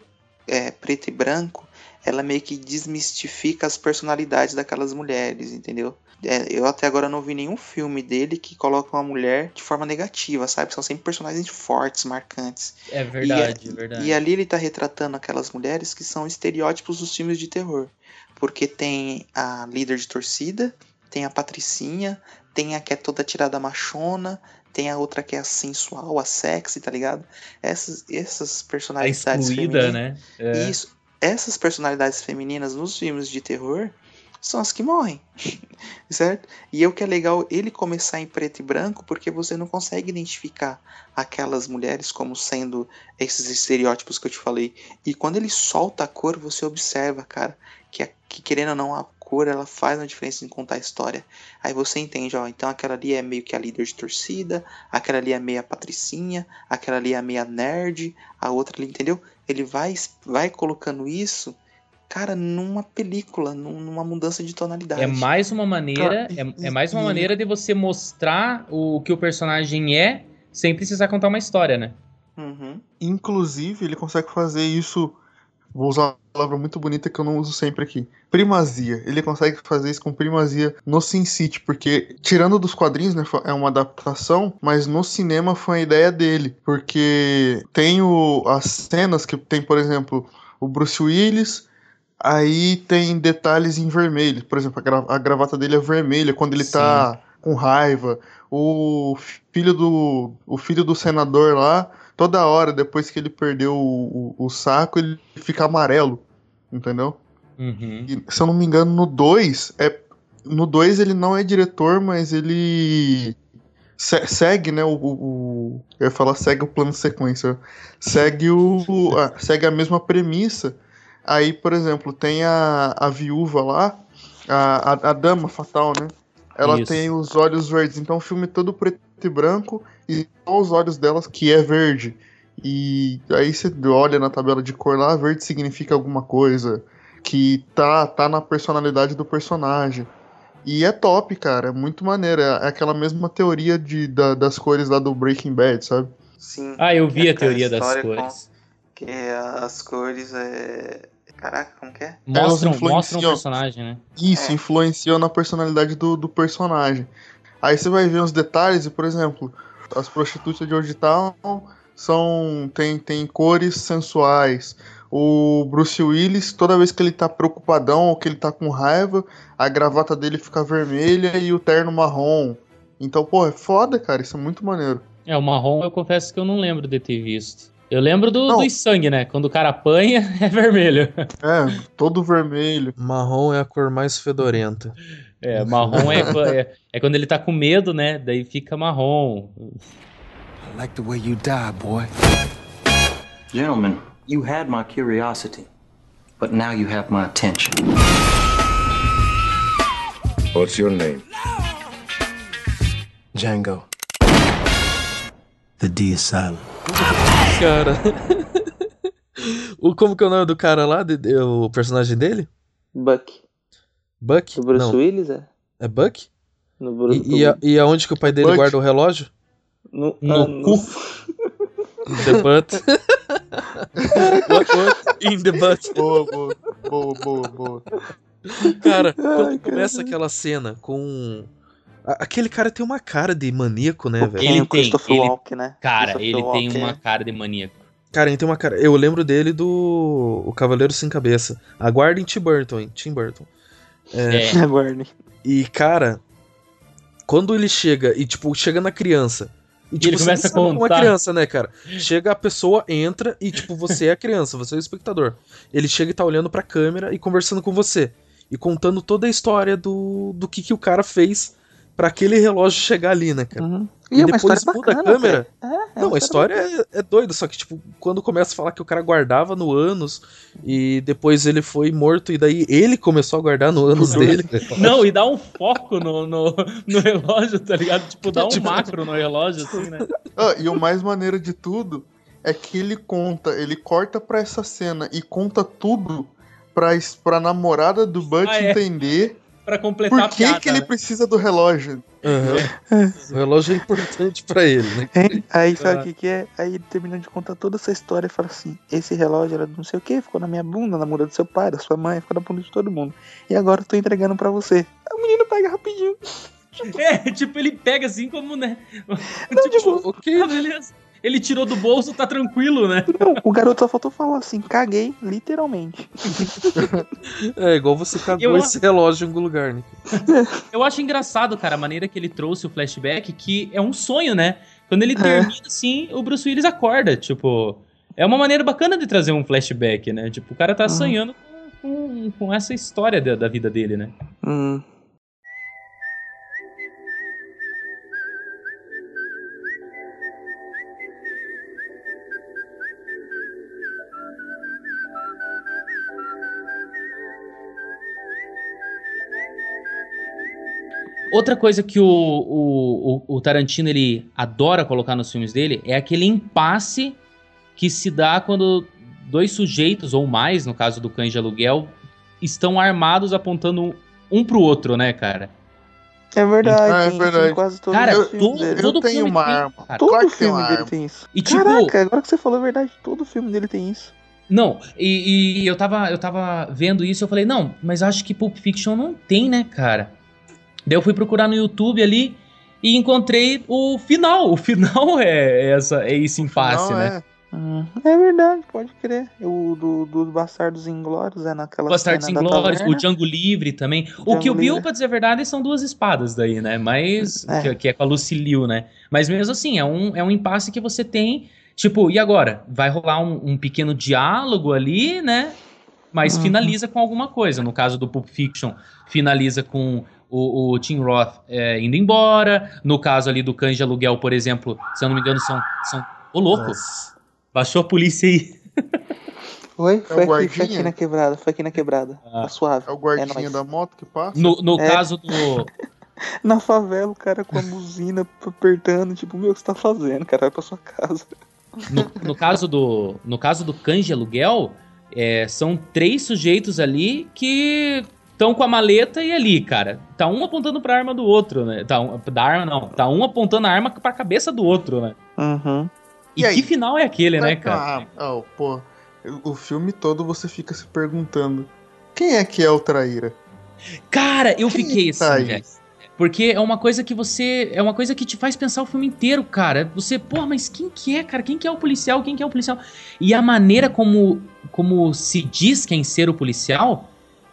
é, preto e branco, ela meio que desmistifica as personalidades daquelas mulheres, entendeu? É, eu até agora não vi nenhum filme dele que coloca uma mulher de forma negativa, sabe? São sempre personagens fortes, marcantes. É verdade, E, é verdade. e ali ele tá retratando aquelas mulheres que são estereótipos dos filmes de terror. Porque tem a líder de torcida, tem a patricinha, tem a que é toda tirada machona, tem a outra que é a sensual, a sexy, tá ligado? Essas, essas a personalidades excluída, femininas. né? É. Isso. Essas personalidades femininas nos filmes de terror são as que morrem. (laughs) certo? E é o que é legal ele começar em preto e branco, porque você não consegue identificar aquelas mulheres como sendo esses estereótipos que eu te falei. E quando ele solta a cor, você observa, cara, que, a- que querendo ou não, a cor ela faz uma diferença em contar a história. Aí você entende, ó, então aquela ali é meio que a líder de torcida, aquela ali é meia patricinha, aquela ali é a meia nerd, a outra ali, entendeu? Ele vai, vai colocando isso, cara, numa película, num- numa mudança de tonalidade. É mais uma maneira, Cara, é, é mais uma e- maneira de você mostrar o que o personagem é sem precisar contar uma história, né? Uhum. Inclusive, ele consegue fazer isso. Vou usar uma palavra muito bonita que eu não uso sempre aqui. Primazia. Ele consegue fazer isso com primazia no Sin City, porque, tirando dos quadrinhos, né, é uma adaptação, mas no cinema foi a ideia dele. Porque tem o, as cenas que tem, por exemplo, o Bruce Willis, aí tem detalhes em vermelho. Por exemplo, a, gra- a gravata dele é vermelha quando ele tá com raiva. O filho do, o filho do senador lá toda hora, depois que ele perdeu o, o, o saco, ele fica amarelo. Entendeu? Uhum. E, se eu não me engano, no 2, é, no 2 ele não é diretor, mas ele se- segue, né? O, o- eu ia falar segue o plano de sequência. Segue, o, a, segue a mesma premissa. Aí, por exemplo, tem a, a viúva lá, a, a, a dama fatal, né? Ela Isso. tem os olhos verdes, então o filme é todo preto e branco e só os olhos delas que é verde. E aí você olha na tabela de cor lá, verde significa alguma coisa que tá, tá na personalidade do personagem. E é top, cara, é muito maneiro. É aquela mesma teoria de, da- das cores lá do Breaking Bad, sabe? Sim. Ah, eu vi a Aquela teoria das história com- cores. Que as cores é. Caraca, como que é? Mostram, influenciam. mostram o personagem, né? Isso, É. influenciou na personalidade do, do personagem. Aí você vai ver os detalhes, e, por exemplo, as prostitutas de Old Town são, tem, tem cores sensuais. O Bruce Willis, toda vez que ele tá preocupadão ou que ele tá com raiva, a gravata dele fica vermelha e o terno marrom. Então, pô, é foda, cara, isso é muito maneiro. É, o marrom eu confesso que eu não lembro de ter visto. Eu lembro do, dos sangue, né? Quando o cara apanha, (laughs) é vermelho. É, todo vermelho. Marrom é a cor mais fedorenta. É, marrom é, é, é quando ele tá com medo, né? Daí fica marrom. I like the way you die, boy. Gentlemen, you had my curiosity, but now you have my attention. What's your name? Django. The D is silent. Cara. (laughs) o, como que é o nome do cara lá? de- de- o personagem dele? Buck. Buck? Do Bruce Não. Willis, é? É Buck? No Bruce E, e, a- e aonde que o pai dele Buck. guarda o relógio? no, No ah, cu. In (laughs) the butt. (laughs) In the butt. Boa, boa, boa, boa, boa. Cara, quando começa aquela cena com. Aquele cara tem uma cara de maníaco, né, velho? Ele Tem o tem, Christopher ele- Walken, né? Cara, Christopher ele tem Walken, uma é. cara de maníaco. Cara, ele tem uma cara. Eu lembro dele do. O Cavaleiro Sem Cabeça. Aguardem Tim Burton, hein? Tim Burton. É. (laughs) Aguardem. E, cara, quando ele chega e, tipo, chega na criança E, ele você começa nem a sabe como é contar. criança, né, cara? Chega a pessoa, entra e, tipo, você é a criança, você é o espectador. Ele chega e tá olhando pra câmera e conversando com você. E contando toda a história do, do que, que o cara fez pra aquele relógio chegar ali, né, cara? Uhum. E, E é depois muda a bacana, câmera. velho. É, é Não, uma a história é, é doida, só que, tipo, quando começa a falar que o cara guardava no ânus e depois ele foi morto e daí ele começou a guardar no ânus (laughs) dele. Não, e dá um foco no, no, no relógio, tá ligado? Tipo, dá um (laughs) macro no relógio, assim, né? Ah, e o mais maneiro de tudo é que ele conta, ele corta pra essa cena e conta tudo pra, es- pra namorada do Butch Ah, é. entender Pra completar por a que, piada, que ele né? precisa do relógio. Aham. O relógio é importante pra ele, né? Hein? Aí sabe Ah. o que, que é? Aí ele termina de contar toda essa história e fala assim: esse relógio era do não sei o que, ficou na minha bunda, na bunda do seu pai, da sua mãe, ficou na bunda de todo mundo. E agora eu tô entregando pra você. Aí o menino pega rapidinho. (laughs) É, tipo, ele pega assim como, né? Não, tipo, ok, Ah, beleza. Ele tirou do bolso, tá tranquilo, né? não, o garoto só faltou falar assim: caguei, literalmente. É igual você cagou Eu- esse relógio em algum lugar, né? (laughs) Eu acho engraçado, cara, a maneira que ele trouxe o flashback, que é um sonho, né? Quando ele termina, assim, o Bruce Willis acorda, tipo... É uma maneira bacana de trazer um flashback, né? Tipo, o cara tá sonhando com, com, com essa história da, da vida dele, né? Hum. Outra coisa que o, o, o- o Tarantino ele adora colocar nos filmes dele é aquele impasse que se dá quando dois sujeitos, ou mais, no caso do cães de aluguel, estão armados apontando um pro outro, né, cara? É verdade, Ah, é isso verdade. quase Cara, todo- dele. todo eu tenho filme uma tem, arma. cara. Todo Claro filme dele arma. tem isso. E, tipo- Caraca, agora que você falou a verdade, todo filme dele tem isso. Não, e, e eu, tava, eu tava vendo isso e eu falei, não, mas acho que Pulp Fiction não tem, né, cara? Daí eu fui procurar no YouTube ali e encontrei o final. O final (laughs) é, essa, é esse impasse, né? é. Hum, É verdade, pode crer. O do, dos Bastardos Inglórios é naquela Bastardos Inglórios, o Django Livre também. o Django Kill Bill, Livre. pra dizer a verdade, são duas espadas daí, né? Mas. É. Que, que é com a Lucy Liu, né? Mas mesmo assim, é um, é um impasse que você tem. Tipo, e agora? Vai rolar um, um pequeno diálogo ali, né? Mas Uhum. finaliza com alguma coisa. No caso do Pulp Fiction, finaliza com o, o Tim Roth é, indo embora. No caso ali do Cães de Aluguel, por exemplo, se eu não me engano, são. são... Ô, louco! Baixou a polícia aí. (laughs) Oi? Foi, aqui, foi aqui na quebrada, foi aqui na quebrada. Ah. Tá suave. É o guardinha nóis. da moto que passa. No, no É. caso do. (laughs) Na favela, o cara com a buzina apertando, tipo, meu, o que você tá fazendo, cara? Vai pra sua casa. No, no caso do no caso do cães de aluguel, é, são três sujeitos ali que estão com a maleta e ali, cara. Tá um apontando pra arma do outro, né? Tá um, da arma não. Tá um apontando a arma pra cabeça do outro, né? Uhum. E, E aí? que final é aquele, né, cara? Ah, oh, pô. O filme todo você fica se perguntando: quem é que é o traíra? Cara, eu Quem fiquei tá assim, aí? velho. Porque é uma coisa que você. É uma coisa que te faz pensar o filme inteiro, cara. Você, pô, mas quem que é, cara? Quem que é o policial? Quem que é o policial? E a maneira como, como se diz quem ser o policial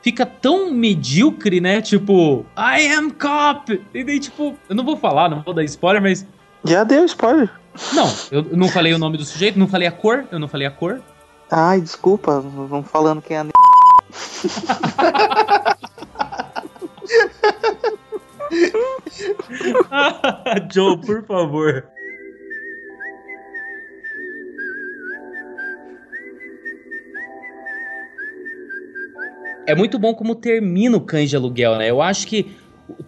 fica tão medíocre, né? Tipo, I am cop! E daí, tipo, eu não vou falar, não vou dar spoiler, mas. Já deu spoiler. Não, eu não falei o nome do sujeito, não falei a cor, eu não falei a cor. Ai, desculpa, vamos falando quem é a n... (laughs) Joe, por favor. É muito bom como termina o Cães de Aluguel, né? Eu acho que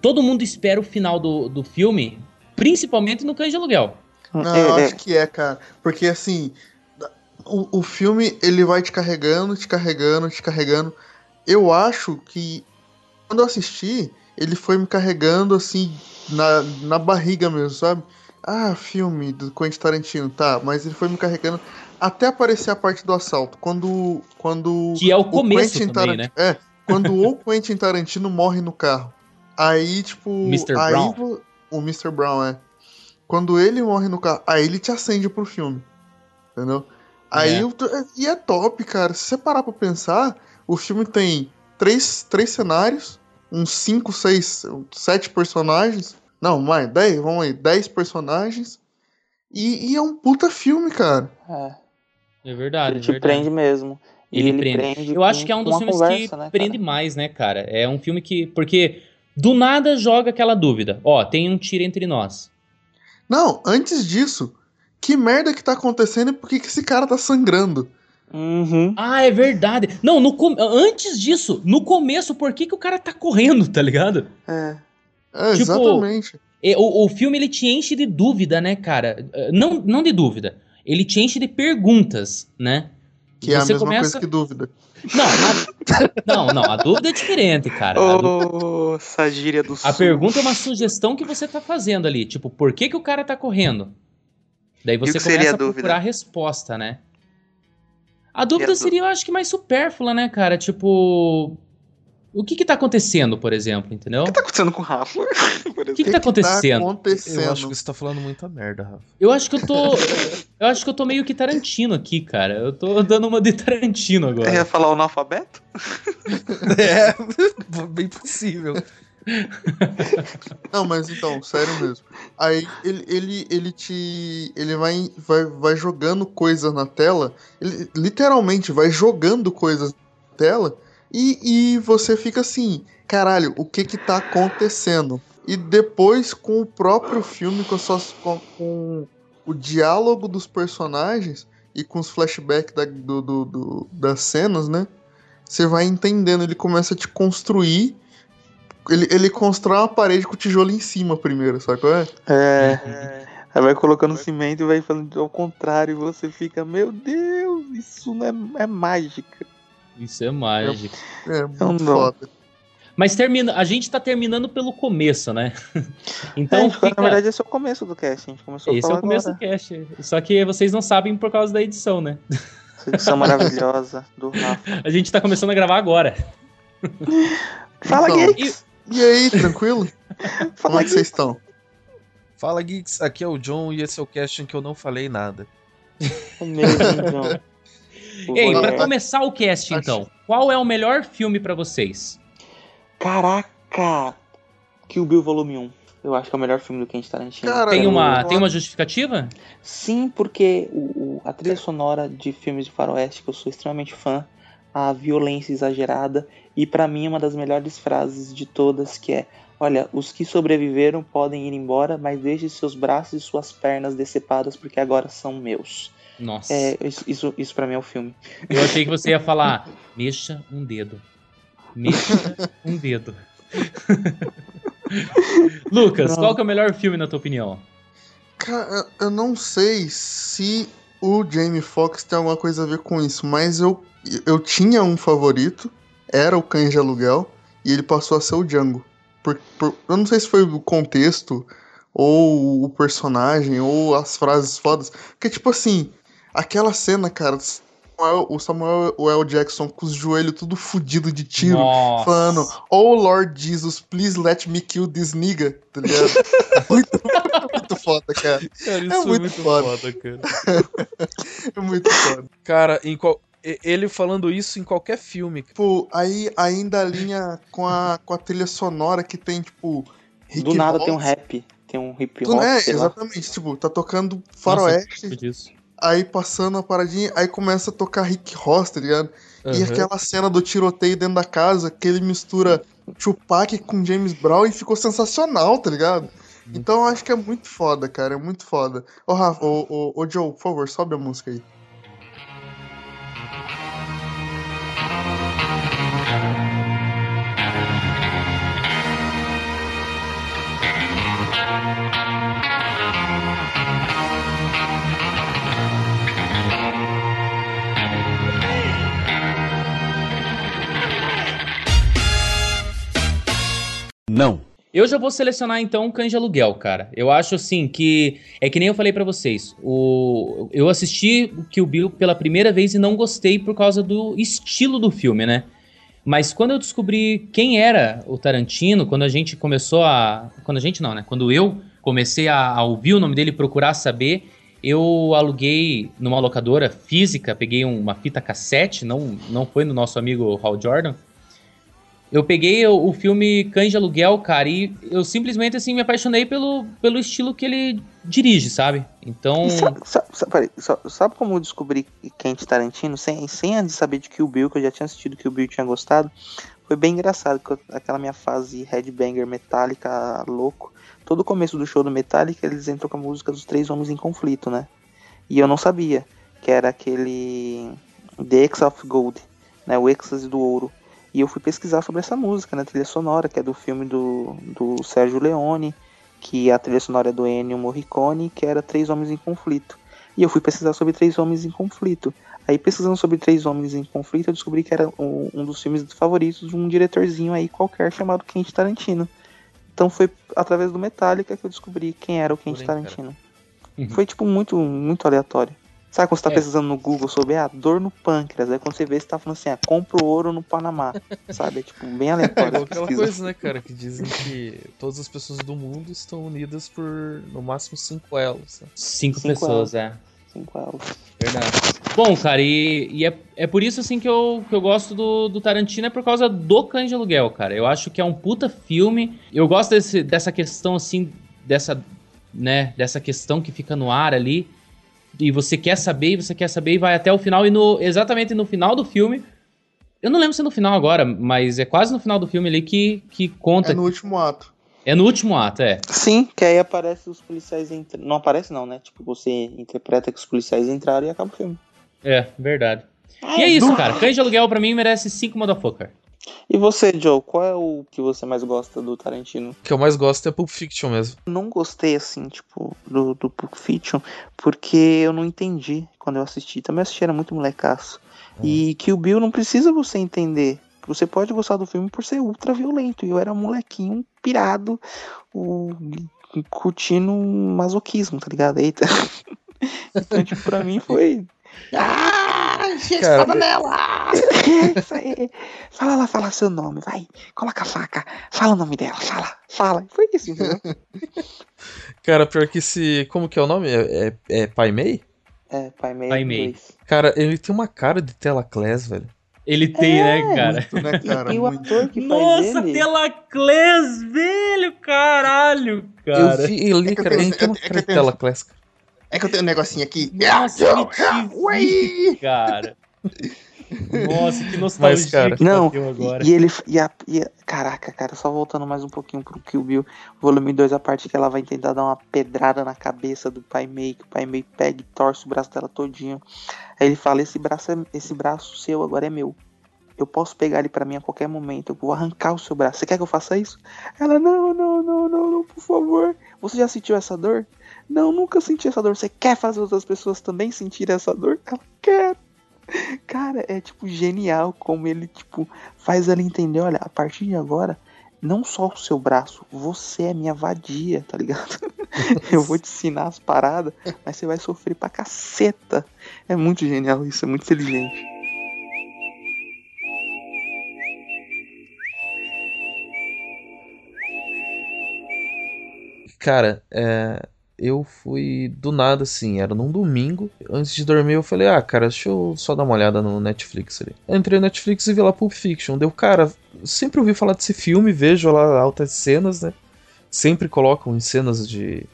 todo mundo espera o final do, do filme, principalmente no Cães de Aluguel. Não, É, eu é. acho que é, cara. Porque assim, o, o filme ele vai te carregando, te carregando, te carregando. Eu acho que quando eu assisti, ele foi me carregando assim na, na barriga mesmo, sabe? Ah, filme do Quentin Tarantino, tá, mas ele foi me carregando até aparecer a parte do assalto. Quando. quando Que é o começo Quentin também, Tarantino- né? É, quando (laughs) o Quentin Tarantino morre no carro. Aí, tipo. Mr. aí Brown. O Mr. Brown, é. Quando ele morre no carro, aí ele te acende pro filme. Entendeu? Aí É. o- e é top, cara. Se você parar pra pensar, o filme tem três, três cenários, uns cinco, seis, sete personagens. Não, mais, dez, vamos aí, dez personagens. E, e é um puta filme, cara. É, É verdade. ele é te verdade. prende mesmo. E Ele, ele, prende. prende. Eu acho com- que é um dos filmes conversa, que né, prende mais, né, cara? É um filme que. Porque do nada joga aquela dúvida. Ó, tem um tiro entre nós. Não, antes disso, que merda que tá acontecendo e por que, que esse cara tá sangrando? Uhum. Ah, é verdade. Não, no com- antes disso, no começo, por que, que o cara tá correndo, tá ligado? É. É, Tipo, exatamente. É, O, o filme ele te enche de dúvida, né, cara? Eh, Não, não de dúvida. Ele te enche de perguntas, né? Que é a Você mesma começa- coisa que dúvida. Não, a... (laughs) não, não, a dúvida é diferente, cara. A, Ô, essa gíria do a sul. pergunta é uma sugestão que você tá fazendo ali. Tipo, por que, que o cara tá correndo? Daí você começa a a dúvida? procurar a resposta, né? A dúvida a dú- seria, eu acho que mais supérflua, né, cara? Tipo. O que que tá acontecendo, por exemplo, entendeu? O que tá acontecendo com o Rafa? (laughs) O que, que tá acontecendo? acontecendo? Eu acho que você tá falando muita merda, Rafa. Eu acho que eu tô. Eu acho que eu tô meio que Tarantino aqui, cara. Eu tô dando uma de Tarantino Você ia agora. falar o analfabeto? (laughs) É, (laughs) bem possível. Não, mas então, sério mesmo. Aí ele, ele, ele te. Ele vai, vai, vai jogando coisas na tela. Ele literalmente vai jogando coisas na tela. E, e você fica assim, caralho, o que que tá acontecendo? E depois, com o próprio filme, com, as suas- com, com o diálogo dos personagens e com os flashbacks da- do, do- do- das cenas, né? Você vai entendendo, ele começa a te construir ele, ele constrói uma parede com tijolo em cima primeiro, sabe qual é? É. Aí vai colocando cimento e vai falando ao contrário. E você fica, meu Deus, isso não é, é mágica. Isso é mágico. É, Não muito foda. Mas termina, a gente tá terminando pelo começo, né? (laughs) Então, É, fica... Na verdade, esse é o começo do cast. A gente começou esse a é o começo agora. do cast. Só que vocês não sabem por causa da edição, né? Essa edição (laughs) maravilhosa do Rafa. A gente tá começando a gravar agora. (laughs) Fala, Então, Geeks! E aí, tranquilo? Como Fala, é que vocês estão? Fala, Geeks. Aqui é o John e esse é o cast em que eu não falei nada. Geeks! Mesmo. O Ei, pra começar o cast, então, qual é o melhor filme pra vocês? Caraca! Kill Bill Volume 1. Eu acho que é o melhor filme do Quentin Tarantino. Cara, Tem uma, tem uma justificativa? Sim, porque o, o- a trilha sonora de filmes de faroeste, que eu sou extremamente fã, a violência exagerada, e pra mim uma das melhores frases de todas, que é Olha, os que sobreviveram podem ir embora, mas deixe seus braços e suas pernas decepadas, porque agora são meus. Nossa. É, isso, isso, isso pra mim é o filme. Eu achei que você ia falar, mexa um dedo. Mexa um dedo. (laughs) Lucas, Não. qual que é o melhor filme na tua opinião? Cara, eu não sei se o Jamie Foxx tem alguma coisa a ver com isso, mas eu, eu tinha um favorito, era o Cães de Aluguel, e ele passou a ser o Django. Por, por- eu não sei se foi o contexto, ou o personagem, ou as frases fodas. Porque, tipo assim, aquela cena, cara, Samuel- o Samuel o L. Jackson com os joelhos tudo fudido de tiro, Nossa. falando, Oh Lord Jesus, please let me kill this nigga, tá ligado? (laughs) muito, muito foda, cara. Cara, isso É é muito muito, foda. foda. cara. (laughs) É muito foda. Cara, em qual- ele falando isso em qualquer filme. Tipo, aí ainda alinha com a, com a trilha sonora que tem, tipo. Rick Do nada tem um rap, tem um hip hop, É, sei lá. exatamente. Tipo, tá tocando Nossa, faroeste, disso. Aí passando a paradinha, aí começa a tocar Rick Ross, tá ligado? E Aham. aquela cena do tiroteio dentro da casa, que ele mistura Tupac com James Brown e ficou sensacional, tá ligado? Então eu acho que é muito foda, cara, é muito foda. Ô, Rafa, ô, ô, ô Joe, por favor, sobe a música aí. Eu já vou selecionar então o Cães de Aluguel, cara. Eu acho assim que. É que nem eu falei pra vocês. O... Eu assisti o Kill Bill pela primeira vez e não gostei por causa do estilo do filme, né? Mas quando eu descobri quem era o Tarantino, quando a gente começou a. Quando a gente não, né? Quando eu comecei a, a ouvir o nome dele procurar saber, eu aluguei numa locadora física, peguei uma fita cassete, não, não foi no nosso amigo Hal Jordan. Eu peguei o, o filme Cães de Aluguel, cara, e eu simplesmente assim me apaixonei pelo, pelo estilo que ele dirige, sabe? Então. Sabe, sabe, sabe, sabe como eu descobri Quente Tarantino? Sem, sem antes saber de Kill Bill, que eu já tinha assistido Kill Bill tinha gostado. Foi bem engraçado, que eu- aquela minha fase headbanger metálica louco. Todo o começo do show do Metallica, eles entram com a música dos Três Homens em Conflito, né? E eu não sabia que era aquele The X of Gold, né? O êxtase do ouro. E eu fui pesquisar sobre essa música, né? Trilha sonora, que é do filme do, do Sérgio Leone, que a trilha sonora é do Ennio Morricone, que era Três Homens em Conflito. E eu fui pesquisar sobre Três Homens em Conflito. Aí pesquisando sobre Três Homens em Conflito, eu descobri que era um, um dos filmes favoritos de um diretorzinho aí qualquer chamado Quentin Tarantino. Então foi através do Metallica que eu descobri quem era o Quentin Porém, cara. Tarantino. Uhum. Foi tipo muito, muito aleatório. Sabe quando você tá É. pesquisando no Google sobre a dor no pâncreas? Aí quando você vê, você tá falando assim, ah, compra o ouro no Panamá. (laughs) Sabe? É tipo bem É aleatório. a aquela pesquisa. coisa, né, cara, que dizem que todas as pessoas do mundo estão unidas por no máximo cinco elos. né? Cinco, Cinco pessoas, é. Cinco elos. Verdade. Bom, cara, e, e é, é por isso assim que eu, que eu gosto do, do Tarantino, é por causa do Cães de Aluguel, cara. Eu acho que é um puta filme. Eu gosto desse, dessa questão, assim, dessa, né, dessa questão que fica no ar ali. E você quer saber, e você quer saber, e vai até o final, e no, exatamente no final do filme. Eu não lembro se é no final agora, mas é quase no final do filme ali que, que conta. É no último ato. É no último ato, é. Sim, que aí aparece os policiais entrando. Não aparece não, né? Tipo, você interpreta que os policiais entraram e acaba o filme. É, verdade. E é isso, cara. Cães de Aluguel pra mim merece cinco motherfucker. E você, Joe, qual é o que você mais gosta do Tarantino? O que eu mais gosto é Pulp Fiction mesmo. Não gostei, assim, tipo, do, do Pulp Fiction, porque eu não entendi quando eu assisti. Também assisti, era muito molecaço. E que o Bill não precisa você entender. Você pode gostar do filme por ser ultra violento. E eu era um molequinho pirado, o, curtindo um masoquismo, tá ligado? Eita. (laughs) então, tipo, pra mim foi. (laughs) Ah, gente, Cara, fala nela! (laughs) Isso aí. Fala lá, fala seu nome, vai. Coloca a faca. Fala o nome dela, fala, fala. Foi isso, entendeu? (laughs) Cara, pior que esse. Como que é o nome? É, é, é Pai Mei? É, pai meio. Pai Mei. Cara, ele tem uma cara de tela class, velho. Ele tem, né, cara? Muito, né, (laughs) cara? E o Muito. ator que faz Nossa. Telaclés, velho, caralho, cara. Eu vi ele, É cara, ele tem uma é cara de tenho- tela class. cara. É que eu tenho um negocinho aqui. Nossa, Ah, vi, cara. Nossa, que nostalgia Mas, cara, que Não, agora. E, e ele. E a, e a- caraca, cara, só voltando mais um pouquinho pro Kill Bill, volume 2, a parte que ela vai tentar dar uma pedrada na cabeça do Pai Mei, que o Pai Mei pega e torce o braço dela todinho. Aí ele fala: esse braço, é, esse braço seu agora é meu. Eu posso pegar ele pra mim a qualquer momento. Eu vou arrancar o seu braço. Você quer que eu faça isso? Ela, não, não, não, não, não, por favor. Você já sentiu essa dor? Não, nunca senti essa dor. Você quer fazer outras pessoas também sentir essa dor? Ela quer. Cara, é tipo genial como ele tipo faz ela entender, olha, a partir de agora, não só o seu braço, você é minha vadia, tá ligado? (laughs) Eu vou te ensinar as paradas, mas você vai sofrer pra caceta. É muito genial isso, é muito inteligente. Cara, é, eu fui do nada assim, era num domingo. Antes de dormir, eu falei, ah, cara, deixa eu só dar uma olhada no Netflix ali. Entrei no Netflix e vi lá Pulp Fiction. Deu, cara, sempre ouvi falar desse filme, vejo lá altas cenas, né? Sempre colocam em cenas de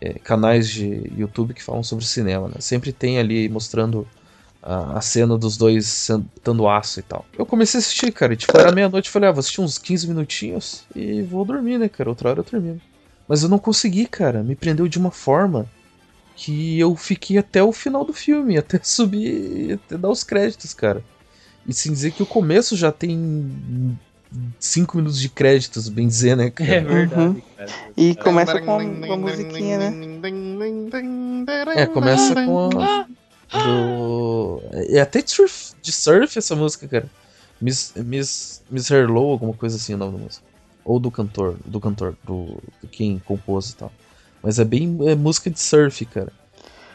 é, canais de YouTube que falam sobre cinema, né? Sempre tem ali mostrando a, a cena dos dois sentando aço e tal. Eu comecei a assistir, cara, e tipo, era meia-noite, falei, ah, vou assistir uns 15 minutinhos e vou dormir, né, cara? Outra hora eu termino. Mas eu não consegui, cara. Me prendeu de uma forma que eu fiquei até o final do filme, (laughs) até subir, até dar os créditos, cara. E sem dizer que o começo já tem cinco minutos de créditos, bem dizer, né, cara? É verdade, Uhum. cara. E começa com a, com a musiquinha, né? É, começa com a. Do... É até de surf, de surf essa música, cara. Miss, Miss, Miss Herlow, alguma coisa assim o nome da música. Ou do cantor, do cantor, do, do quem compôs e tal. Mas é bem é música de surf, cara.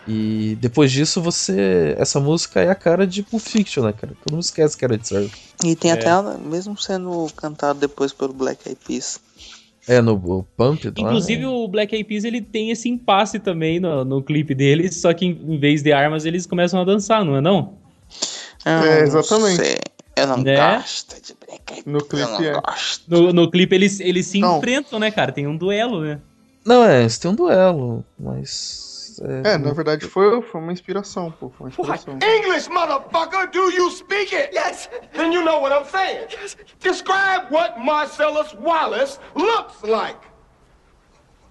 E depois disso você. Essa música é a cara de Pulp Fiction, né, cara? Todo mundo esquece que era de surf. E tem É. até, mesmo sendo cantado depois pelo Black Eyed Peas. É, no Pump. lá, Inclusive, né? o Black Eyed Peas, ele tem esse impasse também no, no clipe deles, só que em, em vez de armas, eles começam a dançar, não é não? Ah, É, não exatamente. sei. Eu não Né? gosto de Black No clipe não é. gosto. No, no clipe, eles, eles se Não. enfrentam, né, cara? Tem um duelo, né? Não, é, eles têm um duelo, mas. mas. É, na verdade foi, foi uma inspiração, pô. Foi uma inspiração. English, motherfucker, do you speak it? Yes. Then you know what I'm saying. Describe what Marcellus Wallace looks like.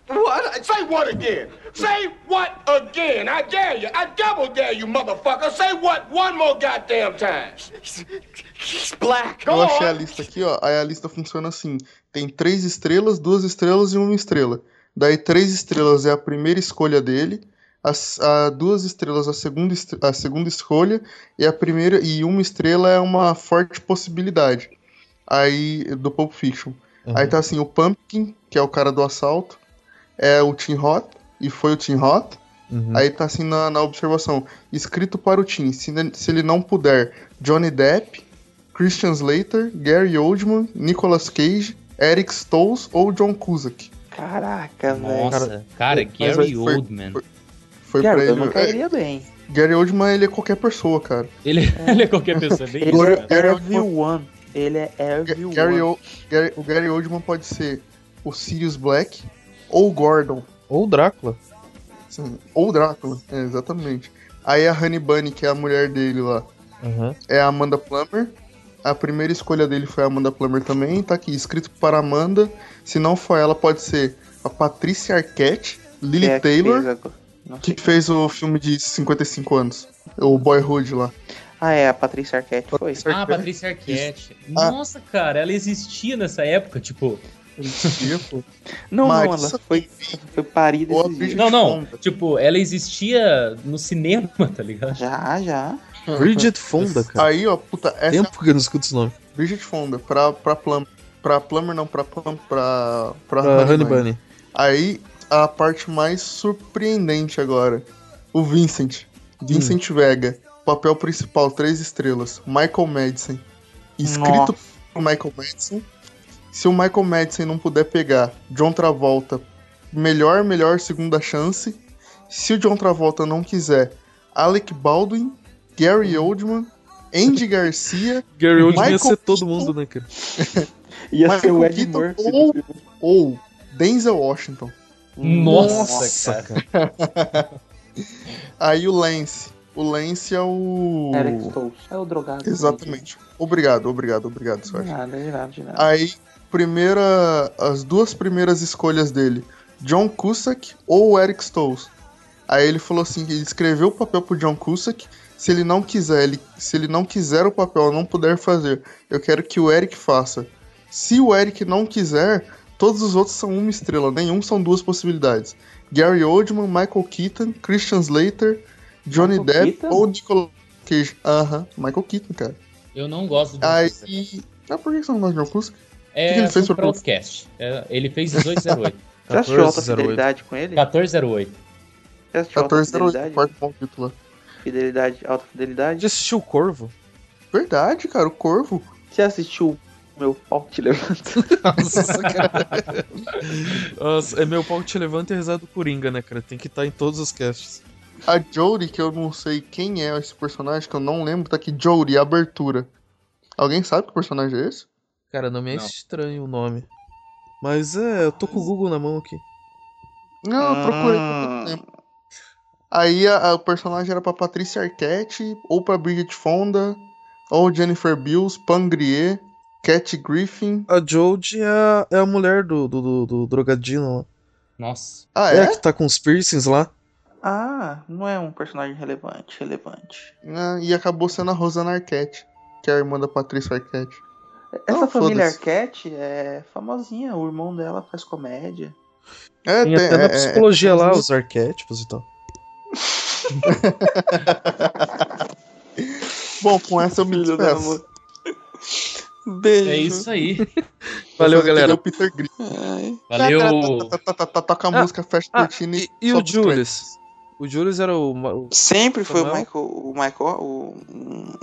What? Say what again? Say what again? I dare you. I double dare you, motherfucker. Say what one more goddamn time. He's black. Go Eu achei a lista aqui, ó. Aí a lista funciona assim: tem três estrelas, duas estrelas e uma estrela. Daí três estrelas é a primeira escolha dele, as, a duas estrelas a segunda, a segunda escolha e a primeira e uma estrela é uma forte possibilidade. Aí do Pulp Fiction. Aí tá assim, o Pumpkin, que é o cara do assalto, é o Tim Roth e foi o Tim Roth. Uhum. Aí tá assim na, na observação, escrito para o Tim, se, se ele não puder, Johnny Depp, Christian Slater, Gary Oldman, Nicolas Cage, Eric Stoltz ou John Cusack. Caraca, velho. Nossa, cara, Mas Gary foi- Oldman. Foi Cara, pra eu ele. não é, cairia bem. Gary Oldman, ele é qualquer pessoa, cara. Ele, (laughs) ele é qualquer pessoa, é bem Ele isso, Gary- cara. é Gary everyone. Ele é everyone. Gary, O- Gary- o Gary Oldman pode ser o Sirius Black ou Gordon. Ou Drácula. Sim, ou Drácula, é, exatamente. Aí a Honey Bunny, que é a mulher dele lá, Uhum. é a Amanda Plummer. A primeira escolha dele foi a Amanda Plummer também, tá aqui, escrito para Amanda. Se não for ela, pode ser a Patricia Arquette, Lily Que é que Taylor, fez agora? Não que fez o filme de 55 anos, o Boyhood lá. Ah, é, a Patrícia Arquette foi. Ah, Patrícia Arquette. Ah. Nossa, cara, ela existia nessa época, tipo. Tipo, Não, Mas não, ela foi, foi parida Não, não. Fonda. Tipo, ela existia no cinema, tá ligado? Já, já. Bridget Fonda, cara. Aí, ó, puta, essa Tempo que eu não escuto esse nome. Bridget Fonda, pra, pra Plummer. Pra Plummer não, pra Plum, pra, pra, Pra Honey Bunny. Aí, a parte mais surpreendente agora. O Vincent. Vincent Vega. Papel principal, três estrelas. Michael Madison. Escrito Nossa. por Michael Madison. Se o Michael Madison não puder pegar John Travolta, melhor, melhor segunda chance. Se o John Travolta não quiser, Alec Baldwin, Gary Oldman, Andy Garcia, (laughs) Gary Oldman ia Michael ser todo mundo, né, cara? (laughs) Ia ser Michael o Ed Keaton Murphy. ou, ou Denzel Washington. Nossa, cara. (laughs) Aí o Lance. O Lance é o. Eric Stoltz. É o drogado. Exatamente. Obrigado, obrigado, obrigado, De Sérgio. nada, de nada, de nada. Aí, primeira. As duas primeiras escolhas dele: John Cusack ou Eric Stoltz. Aí ele falou assim: ele escreveu o papel pro John Cusack. Se ele não quiser, ele, se ele não quiser o papel, não puder fazer, eu quero que o Eric faça. Se o Eric não quiser, todos os outros são uma estrela, nenhum são duas possibilidades. Gary Oldman, Michael Keaton, Christian Slater, Johnny Michael Depp Keaton? ou Nicolas Cage. Aham, Michael Keaton, cara. Eu não gosto do. Aí. Ah, por que você não gosta de John Cusack? É, que ele fez assunto pra pra outro cast. É, ele fez 1808. Você assistiu (laughs) Alta 1408. Fidelidade com ele? 1408. Você assistiu Alta 14 Fidelidade? quarto bom título. Fidelidade, Alta Fidelidade? Já assistiu o Corvo? Verdade, cara, o Corvo. Você assistiu Meu Pau Te Levanta? (laughs) Nossa, cara. Nossa, é meu pau que te levanta e rezar do Coringa, né, cara? Tem que estar em todos os casts. A Jodie, que eu não sei quem é esse personagem, que eu não lembro, tá aqui, Jodie, abertura. Alguém sabe que personagem é esse? Cara, não me é Não. estranho o nome. Mas é, eu tô com o Google na mão aqui. Não, eu procurei por muito tempo. Aí a- a- o personagem era pra Patrícia Arquette, ou pra Bridget Fonda, ou Jennifer Bills, Pangrier, Cat Griffin. A Jodie é a, é a mulher do, do, do, do drogadino lá. Nossa. Ah, É, é? que tá com os piercings lá. Ah, não é um personagem relevante, relevante. Ah, e acabou sendo a Rosana Arquette, que é a irmã da Patrícia Arquette. Essa Não, família. Arquette é famosinha, o irmão dela faz comédia. É, Tem até é- na é- psicologia é- lá, os arquétipos e tal. Bom, com essa eu me despeço. Beijo. É isso aí. Valeu, galera. o Peter Griffin. Valeu. Tá, tá, tá, tá, Toca a Ah, música, fecha a ah, cortina E, e o Julius? O Julius era o. o- Sempre foi o Samuel? Michael, o Michael, o,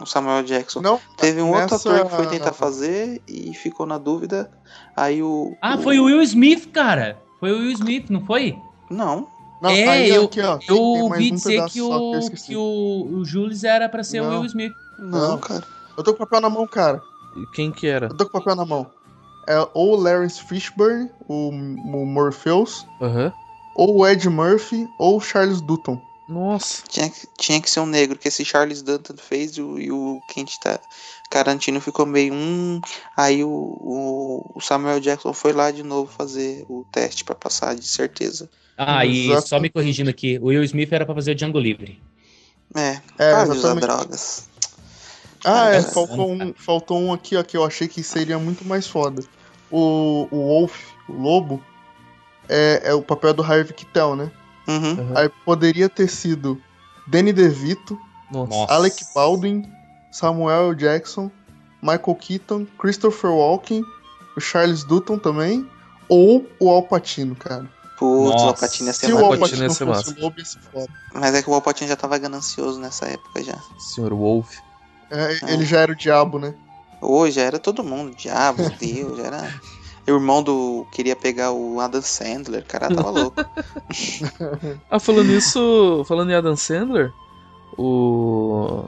o Samuel Jackson. Não, Teve um outro nessa- ator que foi tentar fazer e ficou na dúvida. Aí o. Ah, foi o Will Smith, cara. Foi o Will Smith, não foi? Não. Não, é, aí eu, aqui, ó, eu ouvi um dizer que o, esqueci. que o, o Julius era pra ser o Não. Will Smith. Não, Não. cara. Eu tô com o papel na mão, cara. Quem que era? Eu tô com o papel na mão. É ou o Lawrence Fishburne, o, o Morpheus, Aham. Ou o Ed Murphy ou o Charles Dutton. Nossa. Tinha, que- tinha que ser um negro, que esse Charles Dutton fez e o, e o Quentin tá, Tarantino ficou meio. Hum, aí o, o, o Samuel Jackson foi lá de novo fazer o teste pra passar de certeza. Ah, e Exato. só me corrigindo aqui, o Will Smith era pra fazer o Django Livre. É, É, para usar drogas. Ah, é, faltou um, faltou um aqui, ó, que eu achei que seria muito mais foda. O, o Wolf, o lobo, é, é o papel do Harvey Keitel, né? Uhum. Aí poderia ter sido Danny DeVito, Nossa. Alec Baldwin, Samuel L. Jackson, Michael Keaton, Christopher Walken, o Charles Dutton também, ou o Al Pacino, cara. Putz, o. Alpatino ia ser Se o mais. Al Al Pacino Pacino ia fosse ser massa. lobo, ia ser foda. Mas é que o Alpatino já tava ganancioso nessa época já. Senhor Wolf. É, ele já era o diabo, né? Hoje já era todo mundo, diabo, Deus, já era. O irmão do. queria pegar o Adam Sandler, cara, tava (laughs) louco. Ah, falando nisso, falando em Adam Sandler, o.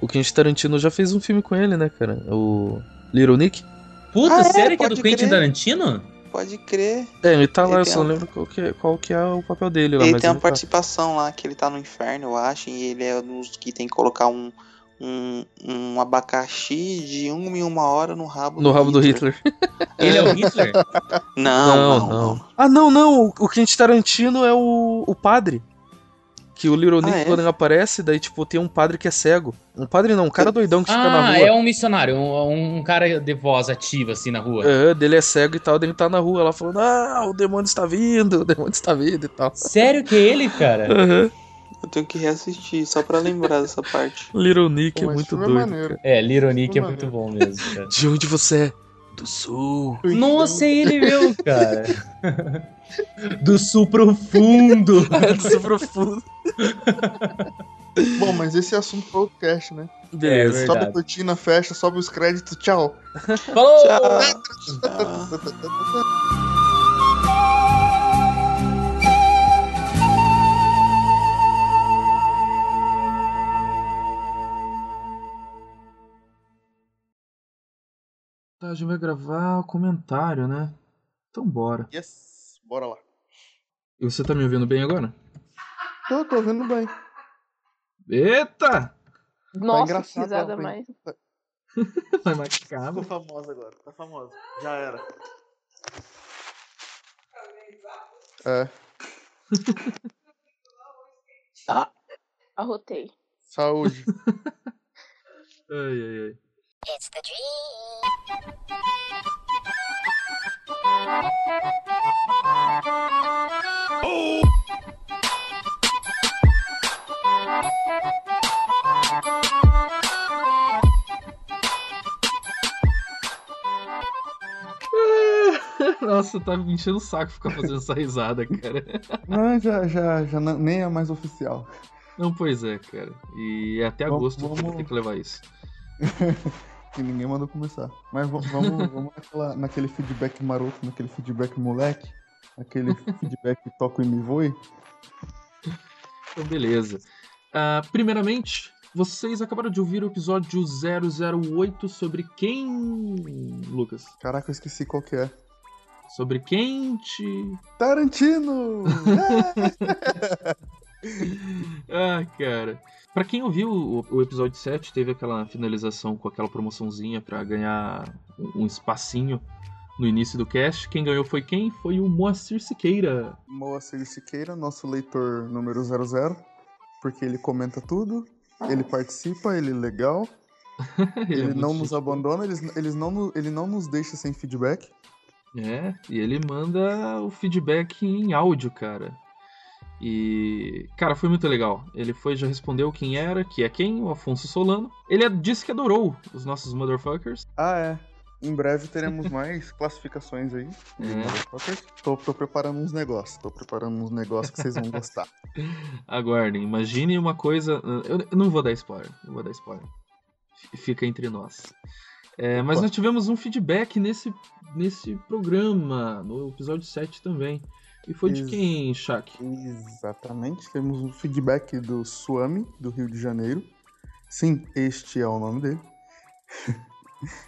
O Quentin Tarantino já fez um filme com ele, né, cara? O Little Nick. Puta, Ah, é? sério que é do Quentin. Tarantino? Pode crer. É, ele tá lá, Ele eu tem só não uma- lembro qual que, é, qual que é o papel dele lá, Ele mas tem uma ele tá. participação lá que ele tá no inferno, eu acho, e ele é um dos que tem que colocar um, um, um abacaxi de uma em uma hora no rabo No rabo do Hitler. (laughs) Ele é o Hitler? (laughs) Não, não, não. Ah, não, não. O, Quentin Tarantino é o, o padre. Que o Little Nick, Ah, é? quando ele aparece, daí, tipo, tem um padre que é cego. Um padre não, um cara doidão que fica na Ah, rua. é um missionário, um, um cara de voz ativa, assim, na rua. É, dele é cego e tal, daí ele tá na rua lá falando, ah, o demônio está vindo, o demônio está vindo e tal. Sério que é ele, cara? Aham. Eu tenho que reassistir só pra lembrar dessa parte. (laughs) Little Nick Pô, é muito filme doido. maneiro. É, Lironic é Maneiro. muito bom mesmo, (laughs) cara. De onde você é? Do sul. Nossa, é ele mesmo, (laughs) cara. Do sul profundo. do sul profundo. Bom, mas esse é assunto pro outro cast, né? Beleza. É sobe a cortina, fecha, sobe os créditos, tchau. Falou! Tá, a gente vai gravar comentário, né? Então bora. Yes, bora lá. E você tá me ouvindo bem agora? Tô, tô vendo bem. Eita! Nossa, que engraçado, risada tá, (laughs) mais. Vai macabro. Ficou famosa agora, tá famosa. Já era. É, (laughs) Arrotei. saúde. (laughs) Ai, ai, ai. (laughs) Nossa, tá me enchendo o saco ficar fazendo essa risada, cara. (laughs) Não, já, já, já não- nem é mais oficial. Não, pois é, cara. E até Vamos- agosto eu vou vamos- ter que levar isso. (laughs) Que ninguém mandou começar. Mas va- vamos, (laughs) vamos naquela, naquele feedback maroto, naquele feedback moleque, aquele feedback toco e me voe. Então, beleza. Ah, primeiramente, vocês acabaram de ouvir o episódio 008 sobre quem, Lucas? Caraca, eu esqueci qual que é. Sobre quente. Tarantino! (laughs) (laughs) Ah, cara. Pra quem ouviu o, o episódio 7, teve aquela finalização com aquela promoçãozinha pra ganhar um espacinho no início do cast. Quem ganhou foi quem? Foi o Moacir Siqueira. Moacir Siqueira, nosso leitor número 00, porque ele comenta tudo, ele participa, ele é legal, (laughs) ele, é muito não nos abandona, eles, eles não, ele não nos deixa sem feedback. É, e ele manda o feedback em áudio, cara. E, cara, foi muito legal. Ele foi, já respondeu quem era, que é quem, o Afonso Solano. Ele é- disse que adorou os nossos motherfuckers. Ah, é. Em breve teremos mais (laughs) classificações aí. de É. Tô, tô preparando uns negócios, tô preparando uns negócios que vocês vão gostar. (laughs) Aguardem, imagine uma coisa. Eu, eu não vou dar spoiler, não vou dar spoiler. Fica entre nós. É, mas Opa. nós tivemos um feedback nesse, nesse programa, no episódio 7 também. E foi de Ex- quem, Shaq? Exatamente, temos um feedback do Suami, do Rio de Janeiro. Sim, este é o nome dele.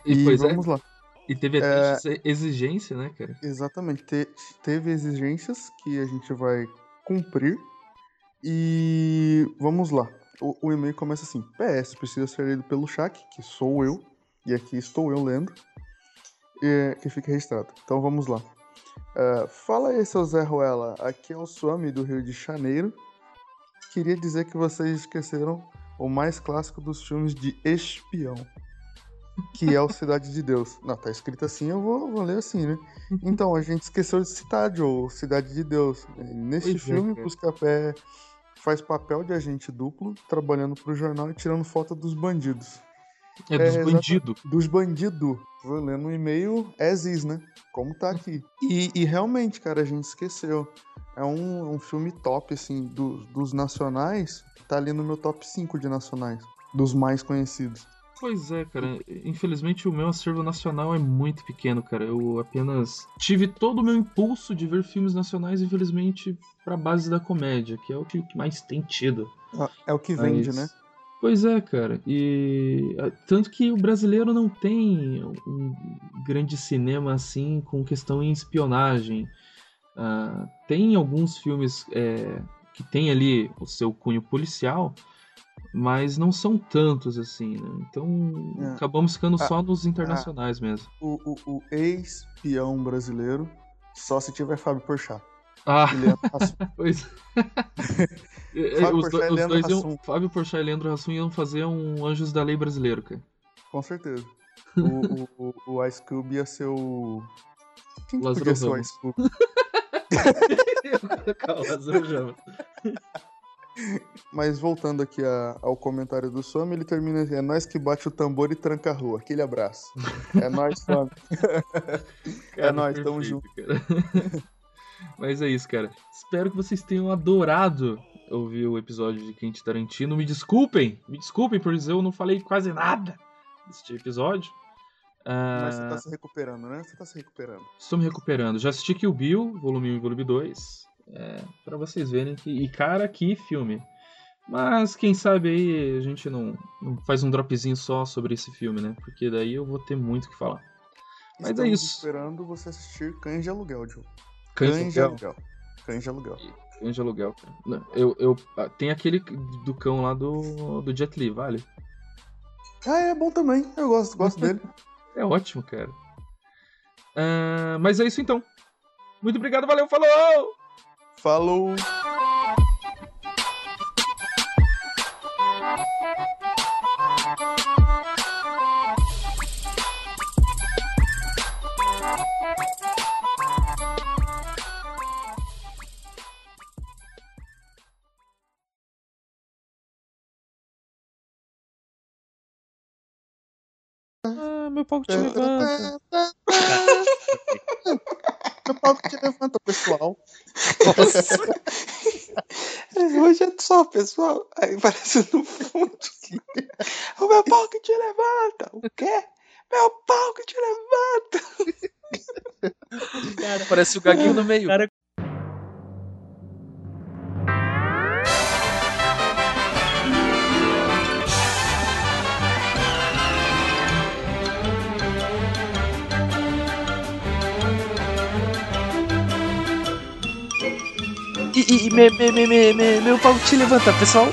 E, (laughs) E é, vamos lá. E teve até essa exigência, né, cara? Exatamente. Te- teve exigências que a gente vai cumprir. E vamos lá. O, o e-mail começa assim: PS, precisa ser lido pelo Shaq, que sou eu. E aqui estou eu lendo. E, que fica registrado. Então vamos lá. Ah, fala aí, seu Zé Ruela. Aqui é o Swami do Rio de Janeiro. Queria dizer que vocês esqueceram o mais clássico dos filmes de espião. Que é o (laughs) Cidade de Deus. Não, tá escrito assim, eu vou, vou ler assim, né? (laughs) Então, a gente esqueceu de citar, Joe, Cidade de Deus. Neste Pois é, filme, cara. Buscapé faz papel de agente duplo, trabalhando pro jornal e tirando foto dos bandidos. É dos exata- bandidos. Dos bandidos. Vou lendo um e-mail as is, né? Como tá aqui. E, e realmente, cara, a gente esqueceu. É um, um filme top, assim, do- dos nacionais. Tá ali no meu top 5 de nacionais. Dos mais conhecidos. Pois é, cara. Infelizmente o meu acervo nacional é muito pequeno, cara. Eu apenas tive todo o meu impulso de ver filmes nacionais, infelizmente, pra base da comédia, que é o que mais tem tido. Ah, É o que vende, Mas- né? Pois é, cara. E ah, tanto que o brasileiro não tem um grande cinema assim com questão em espionagem. Ah, tem alguns filmes é, que tem ali o seu cunho policial, mas não são tantos assim, né? Então É. acabamos ficando Ah, só nos internacionais mesmo. O, o, o ex-peão brasileiro, só se tiver Fábio Porchat. Ah, Hassum. (laughs) pois. (laughs) É, Fábio os, do- Porchat e os Leandro dois iam. Fábio Porchat e Leandro Hassum iam fazer um Anjos da Lei brasileiro, cara. Com certeza. (laughs) O, o, o, Ice Cube ia ser o. Quem que Lázaro podia ser o. Ice Cube? (laughs) Mas voltando aqui a- ao comentário do Swami, ele termina assim: é nós que bate o tambor e tranca a rua. Aquele abraço. É nós, (laughs) Swami. é nós, tamo junto. cara. Mas é isso, cara. Espero que vocês tenham adorado ouvir o episódio de Quente Tarantino. Me desculpem, me desculpem, por isso eu não falei quase nada deste episódio. Ah, Mas você tá se recuperando, né? Você tá se recuperando. Estou me recuperando. Já assisti Kill Bill, volume 1 e volume 2. É, pra vocês verem que. E cara, que filme. Mas quem sabe aí a gente não, não faz um dropzinho só sobre esse filme, né? Porque daí eu vou ter muito o que falar. Mas é Estamos isso. esperando você assistir Cães de Aluguel, Joe. Cães de Cães de Aluguel. Aluguel. Cães de Aluguel. Cães de aluguel, cara. Eu, eu, ah, tem aquele do cão lá do, do Jet Li, vale? Ah, é bom também. Eu gosto, gosto dele. (laughs) É ótimo, cara. Ah, mas é isso então. Muito obrigado, valeu, falou! Falou! Ah, meu pau te levanta. (laughs) Meu pau que te levanta, pessoal. Hoje é só, pessoal. Aí parece no fundo. o meu pau que te levanta. O quê? Meu pau que te levanta. Parece o gaguinho no meio. Cara, e, e me, me, me, me, me- meu pau te levanta, pessoal.